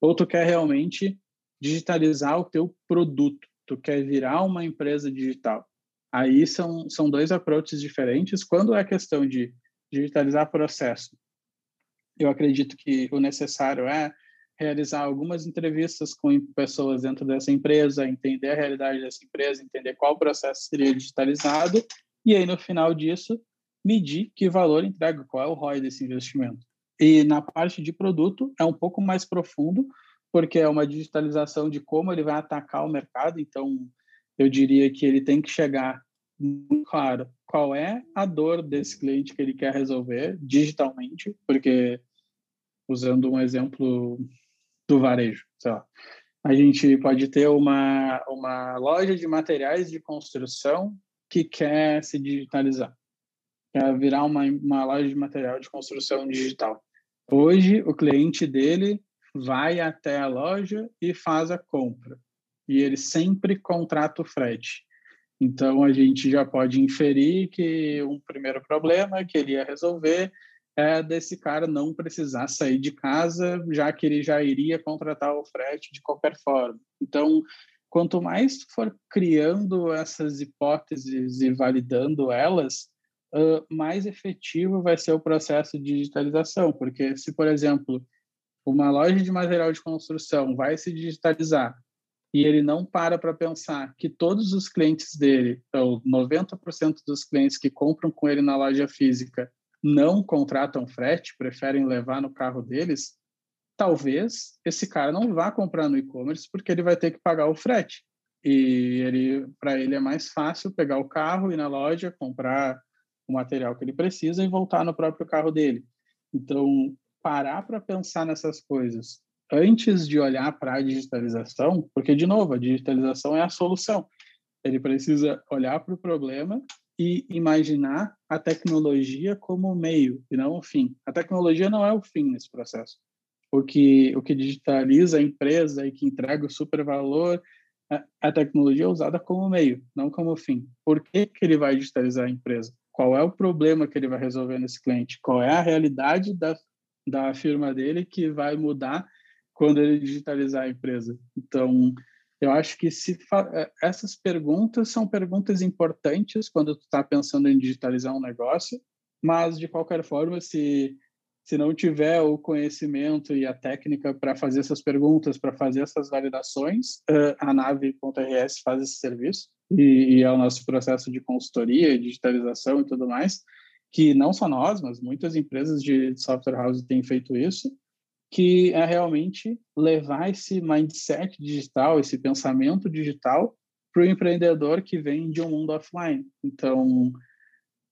ou tu quer realmente digitalizar o teu produto, tu quer virar uma empresa digital. Aí são, são dois approaches diferentes. Quando é questão de digitalizar processo, eu acredito que o necessário é realizar algumas entrevistas com pessoas dentro dessa empresa, entender a realidade dessa empresa, entender qual processo seria digitalizado e aí no final disso medir que valor entrega, qual é o ROI desse investimento. E na parte de produto é um pouco mais profundo, porque é uma digitalização de como ele vai atacar o mercado, então eu diria que ele tem que chegar muito claro qual é a dor desse cliente que ele quer resolver digitalmente, porque usando um exemplo do varejo. Sei lá. A gente pode ter uma, uma loja de materiais de construção que quer se digitalizar, quer virar uma, uma loja de material de construção digital. Hoje, o cliente dele vai até a loja e faz a compra. E ele sempre contrata o frete. Então, a gente já pode inferir que um primeiro problema que ele ia resolver é desse cara não precisar sair de casa, já que ele já iria contratar o frete de qualquer forma. Então, quanto mais for criando essas hipóteses e validando elas, uh, mais efetivo vai ser o processo de digitalização. Porque se, por exemplo, uma loja de material de construção vai se digitalizar e ele não para para pensar que todos os clientes dele, ou 90% dos clientes que compram com ele na loja física, não contratam frete, preferem levar no carro deles, talvez esse cara não vá comprar no e-commerce porque ele vai ter que pagar o frete. E ele, para ele é mais fácil pegar o carro ir na loja, comprar o material que ele precisa e voltar no próprio carro dele. Então, parar para pensar nessas coisas antes de olhar para a digitalização, porque, de novo, a digitalização é a solução. Ele precisa olhar para o problema e imaginar a tecnologia como meio e não o fim. A tecnologia não é o fim nesse processo. O que, o que digitaliza a empresa e que entrega o supervalor, a, a tecnologia é usada como meio, não como fim. Por que, que ele vai digitalizar a empresa? Qual é o problema que ele vai resolver nesse cliente? Qual é a realidade da, da firma dele que vai mudar quando ele digitalizar a empresa? Então, eu acho que se é, essas perguntas são perguntas importantes quando tu está pensando em digitalizar um negócio, mas de qualquer forma, se se não tiver o conhecimento e a técnica para fazer essas perguntas, para fazer essas validações, a nave.rs faz esse serviço e, e é o nosso processo de consultoria, digitalização e tudo mais, que não só nós, mas muitas empresas de software house têm feito isso que é realmente levar esse mindset digital, esse pensamento digital para o empreendedor que vem de um mundo offline. Então,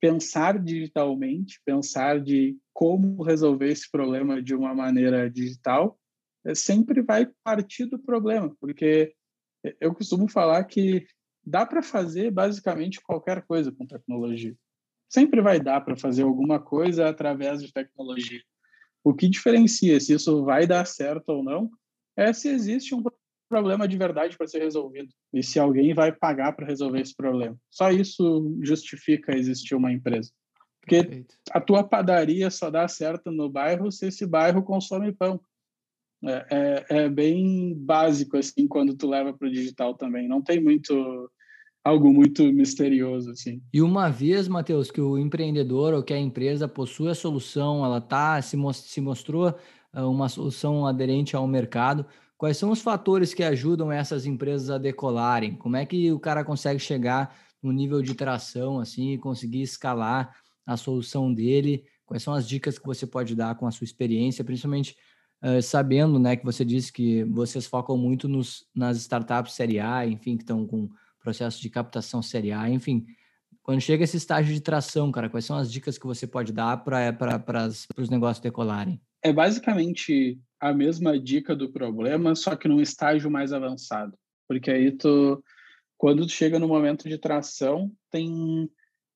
pensar digitalmente, pensar de como resolver esse problema de uma maneira digital, é, sempre vai partir do problema, porque eu costumo falar que dá para fazer basicamente qualquer coisa com tecnologia. Sempre vai dar para fazer alguma coisa através de tecnologia. O que diferencia se isso vai dar certo ou não é se existe um problema de verdade para ser resolvido e se alguém vai pagar para resolver esse problema. Só isso justifica existir uma empresa. Porque Perfeito. a tua padaria só dá certo no bairro se esse bairro consome pão. É, é, é bem básico assim quando tu leva para o digital também. Não tem muito algo muito misterioso assim. E uma vez, Matheus, que o empreendedor ou que a empresa possui a solução, ela tá se, se mostrou ah, uma solução aderente ao mercado, quais são os fatores que ajudam essas empresas a decolarem? Como é que o cara consegue chegar no nível de tração assim e conseguir escalar a solução dele? Quais são as dicas que você pode dar com a sua experiência, principalmente uh, sabendo, né, que você disse que vocês focam muito nos, nas startups série A, enfim, que estão com processo de captação série A, enfim. Quando chega esse estágio de tração, cara, quais são as dicas que você pode dar para os negócios decolarem? É basicamente a mesma dica do problema, só que num estágio mais avançado. Porque aí tu, quando tu chega no momento de tração, tem,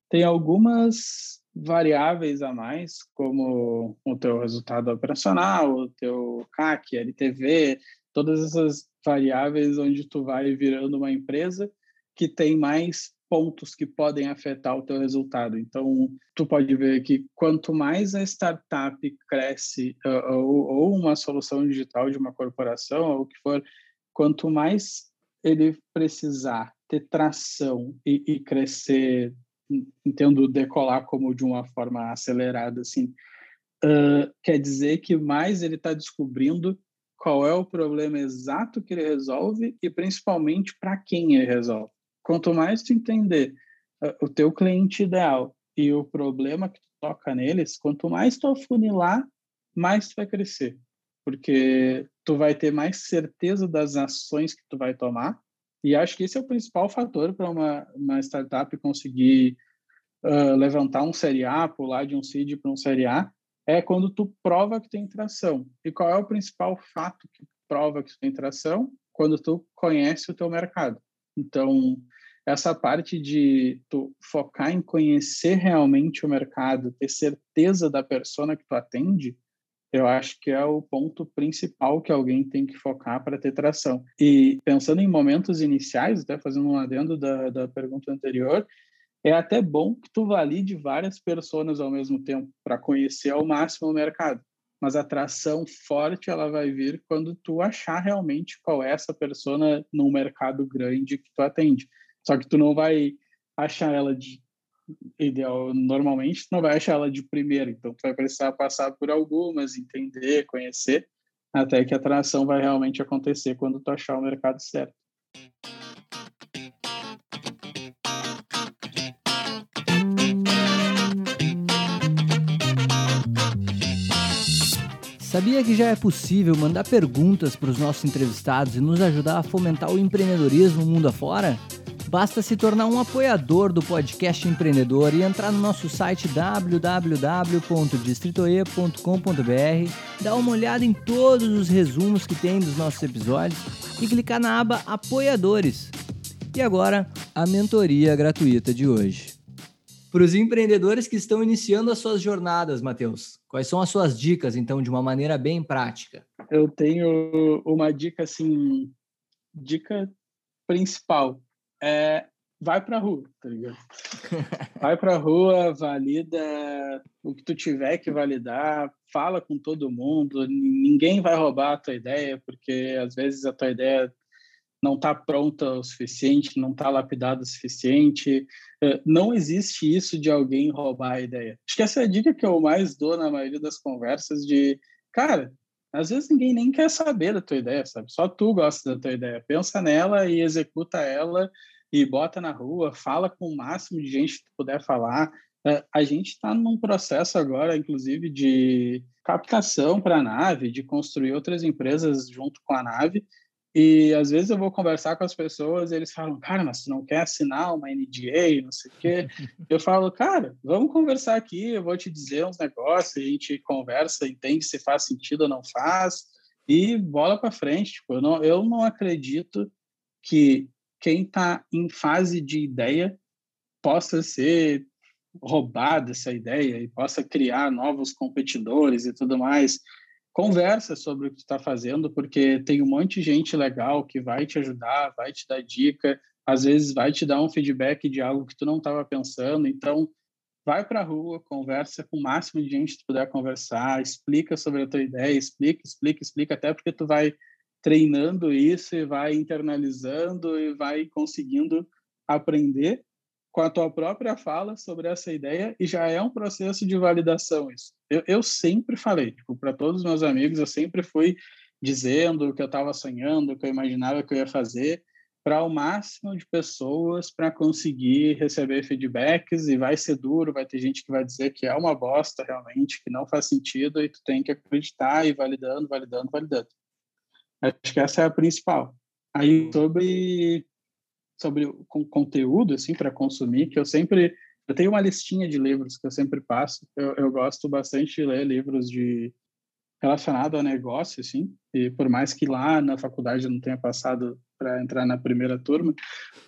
tem algumas variáveis a mais, como o teu resultado operacional, o teu CAC, LTV, todas essas variáveis onde tu vai virando uma empresa que tem mais pontos que podem afetar o teu resultado. Então, tu pode ver que quanto mais a startup cresce uh, ou, ou, uma solução digital de uma corporação ou o que for, quanto mais ele precisar ter tração e, e crescer, entendo decolar como de uma forma acelerada, assim, uh, quer dizer que mais ele está descobrindo qual é o problema exato que ele resolve e principalmente para quem ele resolve. Quanto mais tu entender uh, o teu cliente ideal e o problema que tu toca neles, quanto mais tu afunilar, mais tu vai crescer. Porque tu vai ter mais certeza das ações que tu vai tomar. E acho que esse é o principal fator para uma, uma startup conseguir uh, levantar um série A, pular de um seed para um série A, é quando tu prova que tem tração. E qual é o principal fato que prova que tu tem tração? Quando tu conhece o teu mercado. Então, essa parte de tu focar em conhecer realmente o mercado, ter certeza da persona que tu atende, eu acho que é o ponto principal que alguém tem que focar para ter tração. E pensando em momentos iniciais, até fazendo um adendo da, da pergunta anterior, é até bom que tu valide várias pessoas ao mesmo tempo para conhecer ao máximo o mercado. Mas a atração forte ela vai vir quando tu achar realmente qual é essa persona no mercado grande que tu atende. Só que tu não vai achar ela de ideal, normalmente tu não vai achar ela de primeira, então tu vai precisar passar por algumas, entender, conhecer, até que a atração vai realmente acontecer quando tu achar o mercado certo. Sabia que já é possível mandar perguntas para os nossos entrevistados e nos ajudar a fomentar o empreendedorismo mundo afora? Basta se tornar um apoiador do podcast empreendedor e entrar no nosso site www.distritoe.com.br, dar uma olhada em todos os resumos que tem dos nossos episódios e clicar na aba Apoiadores. E agora, a mentoria gratuita de hoje. Para os empreendedores que estão iniciando as suas jornadas, Matheus, quais são as suas dicas, então, de uma maneira bem prática? Eu tenho uma dica, assim, dica principal é vai para a rua, tá ligado? *laughs* Vai para a rua, valida o que tu tiver que validar, fala com todo mundo, ninguém vai roubar a tua ideia, porque às vezes a tua ideia não está pronta o suficiente, não está lapidada o suficiente. É, não existe isso de alguém roubar a ideia. Acho que essa é a dica que eu mais dou na maioria das conversas de, cara, às vezes ninguém nem quer saber da tua ideia, sabe? Só tu gosta da tua ideia. Pensa nela e executa ela e bota na rua, fala com o máximo de gente que tu puder falar. É, a gente está num processo agora, inclusive, de captação para a nave, de construir outras empresas junto com a nave. E às vezes eu vou conversar com as pessoas eles falam, cara, mas tu não quer assinar uma NDA, não sei o quê. Eu falo, cara, vamos conversar aqui, eu vou te dizer uns negócios, a gente conversa, entende se faz sentido ou não faz, e bola para frente. Tipo, eu, não, eu não acredito que quem está em fase de ideia possa ser roubada essa ideia e possa criar novos competidores e tudo mais conversa sobre o que está fazendo, porque tem um monte de gente legal que vai te ajudar, vai te dar dica, às vezes vai te dar um feedback de algo que tu não estava pensando. Então, vai para a rua, conversa com o máximo de gente que tu puder conversar, explica sobre a tua ideia, explica, explica, explica, até porque tu vai treinando isso e vai internalizando e vai conseguindo aprender com a tua própria fala sobre essa ideia e já é um processo de validação isso. Eu, eu sempre falei, tipo, para todos os meus amigos, eu sempre fui dizendo o que eu estava sonhando, o que eu imaginava que eu ia fazer, para o máximo de pessoas para conseguir receber feedbacks e vai ser duro, vai ter gente que vai dizer que é uma bosta realmente, que não faz sentido e tu tem que acreditar e validando, validando, validando. Acho que essa é a principal. Aí sobre sobre com conteúdo assim para consumir que eu sempre eu tenho uma listinha de livros que eu sempre passo. Eu, eu gosto bastante de ler livros de relacionado a negócio assim e por mais que lá na faculdade eu não tenha passado para entrar na primeira turma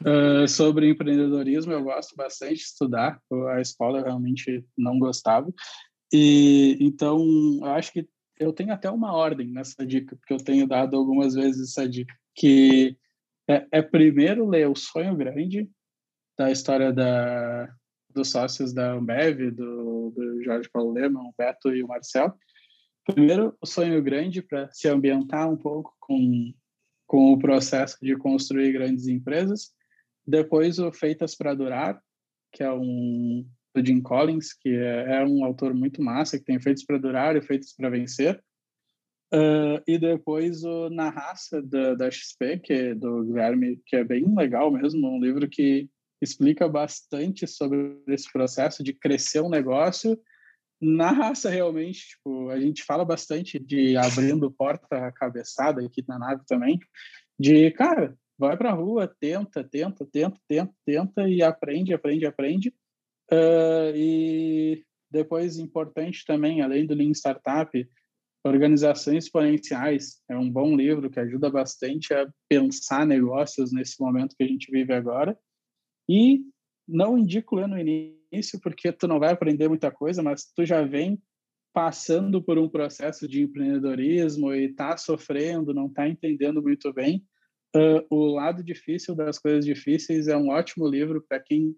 uh, *laughs* sobre empreendedorismo eu gosto bastante de estudar. A escola realmente não gostava. E então eu acho que eu tenho até uma ordem nessa dica porque eu tenho dado algumas vezes essa dica que é, é primeiro ler O Sonho Grande, da história da, dos sócios da Ambev, do, do Jorge Paulo Lema, o Beto e o Marcel. Primeiro, O Sonho Grande, para se ambientar um pouco com, com o processo de construir grandes empresas. Depois, o Feitas para Durar, que é um do Jim Collins, que é, é um autor muito massa, que tem Feitos para Durar e Feitos para Vencer. Uh, e depois o Na Raça da, da XP, que é do Guilherme, que é bem legal mesmo, um livro que explica bastante sobre esse processo de crescer um negócio na raça realmente, tipo, a gente fala bastante de abrindo porta cabeçada aqui na nave também, de, cara, vai para a rua, tenta, tenta, tenta, tenta, tenta e aprende, aprende, aprende. Uh, e depois, importante também, além do Lean Startup, Organizações Exponenciais é um bom livro que ajuda bastante a pensar negócios nesse momento que a gente vive agora. E não indico ler no início, porque tu não vai aprender muita coisa, mas tu já vem passando por um processo de empreendedorismo e está sofrendo, não está entendendo muito bem. Uh, o lado difícil das coisas difíceis é um ótimo livro para quem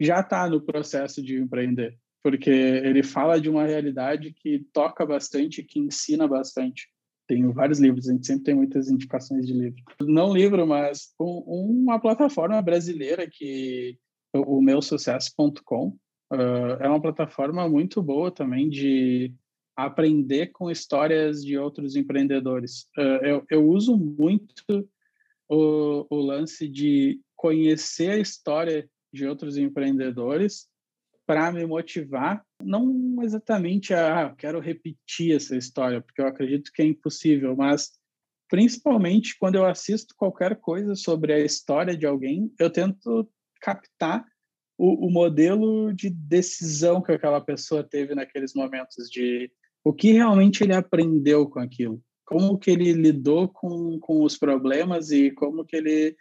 já está no processo de empreender porque ele fala de uma realidade que toca bastante, que ensina bastante. Tenho vários livros, a gente sempre tem muitas indicações de livro. Não livro, mas um, uma plataforma brasileira que o meusucesso.com uh, é uma plataforma muito boa também de aprender com histórias de outros empreendedores. Uh, eu, eu uso muito o, o lance de conhecer a história de outros empreendedores para me motivar, não exatamente a ah, quero repetir essa história, porque eu acredito que é impossível, mas principalmente quando eu assisto qualquer coisa sobre a história de alguém, eu tento captar o, o modelo de decisão que aquela pessoa teve naqueles momentos, de o que realmente ele aprendeu com aquilo, como que ele lidou com, com os problemas e como que ele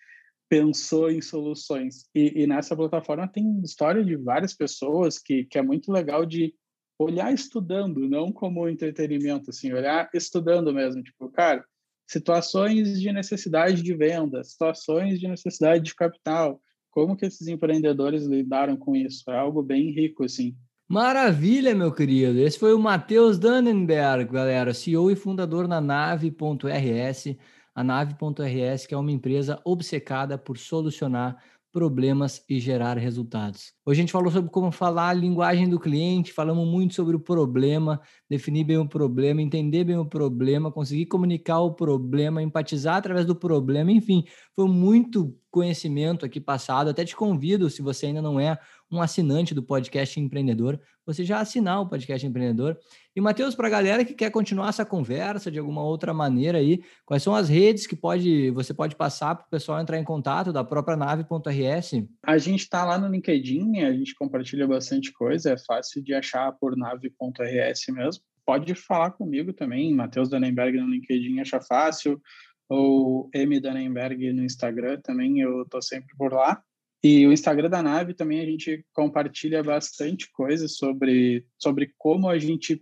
pensou em soluções. E, e, nessa plataforma tem história de várias pessoas que, que é muito legal de olhar estudando, não como entretenimento, assim, olhar estudando mesmo. Tipo, cara, situações de necessidade de venda, situações de necessidade de capital, como que esses empreendedores lidaram com isso? É algo bem rico, assim. Maravilha, meu querido. Esse foi o Matheus Dannenberg, galera, CEO e fundador na Nave.rs a Nave.rs, que é uma empresa obcecada por solucionar problemas e gerar resultados. Hoje a gente falou sobre como falar a linguagem do cliente, falamos muito sobre o problema, definir bem o problema, entender bem o problema, conseguir comunicar o problema, empatizar através do problema, enfim, foi muito conhecimento aqui passado. Até te convido, se você ainda não é um assinante do podcast empreendedor, você já assinar o podcast empreendedor. E Matheus, para a galera que quer continuar essa conversa de alguma outra maneira aí, quais são as redes que pode você pode passar para o pessoal entrar em contato da própria nave.rs? A gente está lá no LinkedIn, a gente compartilha bastante coisa, é fácil de achar por nave.rs mesmo. Pode falar comigo também, Matheus Danenberg no LinkedIn acha fácil, ou M Danenberg no Instagram também, eu estou sempre por lá. E o Instagram da Nave também a gente compartilha bastante coisa sobre, sobre como a gente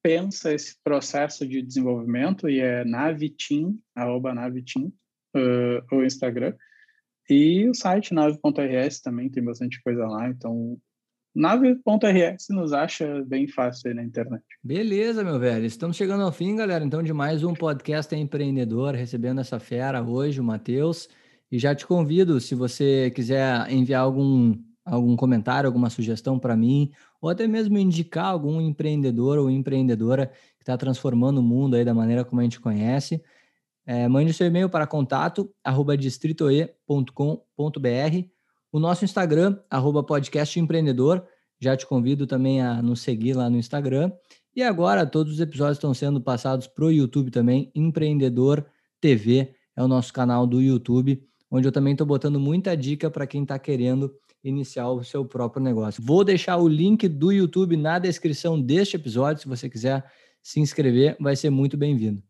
pensa esse processo de desenvolvimento, e é naveteam, arroba naveteam, uh, o Instagram. E o site nave.rs também tem bastante coisa lá, então nave.rs nos acha bem fácil aí na internet. Beleza, meu velho. Estamos chegando ao fim, galera, então, de mais um podcast empreendedor, recebendo essa fera hoje, o Matheus. E já te convido, se você quiser enviar algum, algum comentário, alguma sugestão para mim, ou até mesmo indicar algum empreendedor ou empreendedora que está transformando o mundo aí da maneira como a gente conhece, é, mande seu e-mail para contato arroba distritoe.com.br, o nosso Instagram, arroba já te convido também a nos seguir lá no Instagram. E agora todos os episódios estão sendo passados para o YouTube também, Empreendedor TV é o nosso canal do YouTube onde eu também estou botando muita dica para quem está querendo iniciar o seu próprio negócio. Vou deixar o link do YouTube na descrição deste episódio, se você quiser se inscrever, vai ser muito bem-vindo.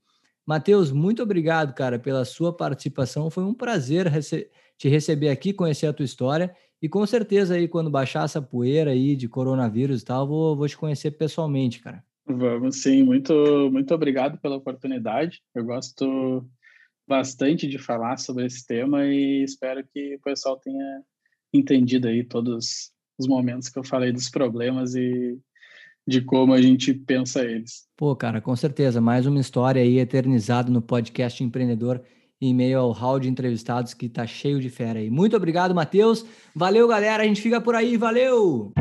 Matheus, muito obrigado, cara, pela sua participação. Foi um prazer rece te receber aqui, conhecer a tua história e com certeza aí quando baixar essa poeira aí de coronavírus e tal, vou, vou te conhecer pessoalmente, cara. Vamos sim, muito muito obrigado pela oportunidade. Eu gosto bastante de falar sobre esse tema e espero que o pessoal tenha entendido aí todos os momentos que eu falei dos problemas e de como a gente pensa eles. Pô, cara, com certeza, mais uma história aí eternizada no podcast Empreendedor em meio ao hall de entrevistados que tá cheio de fera aí. Muito obrigado, Matheus. Valeu, galera. A gente fica por aí. Valeu!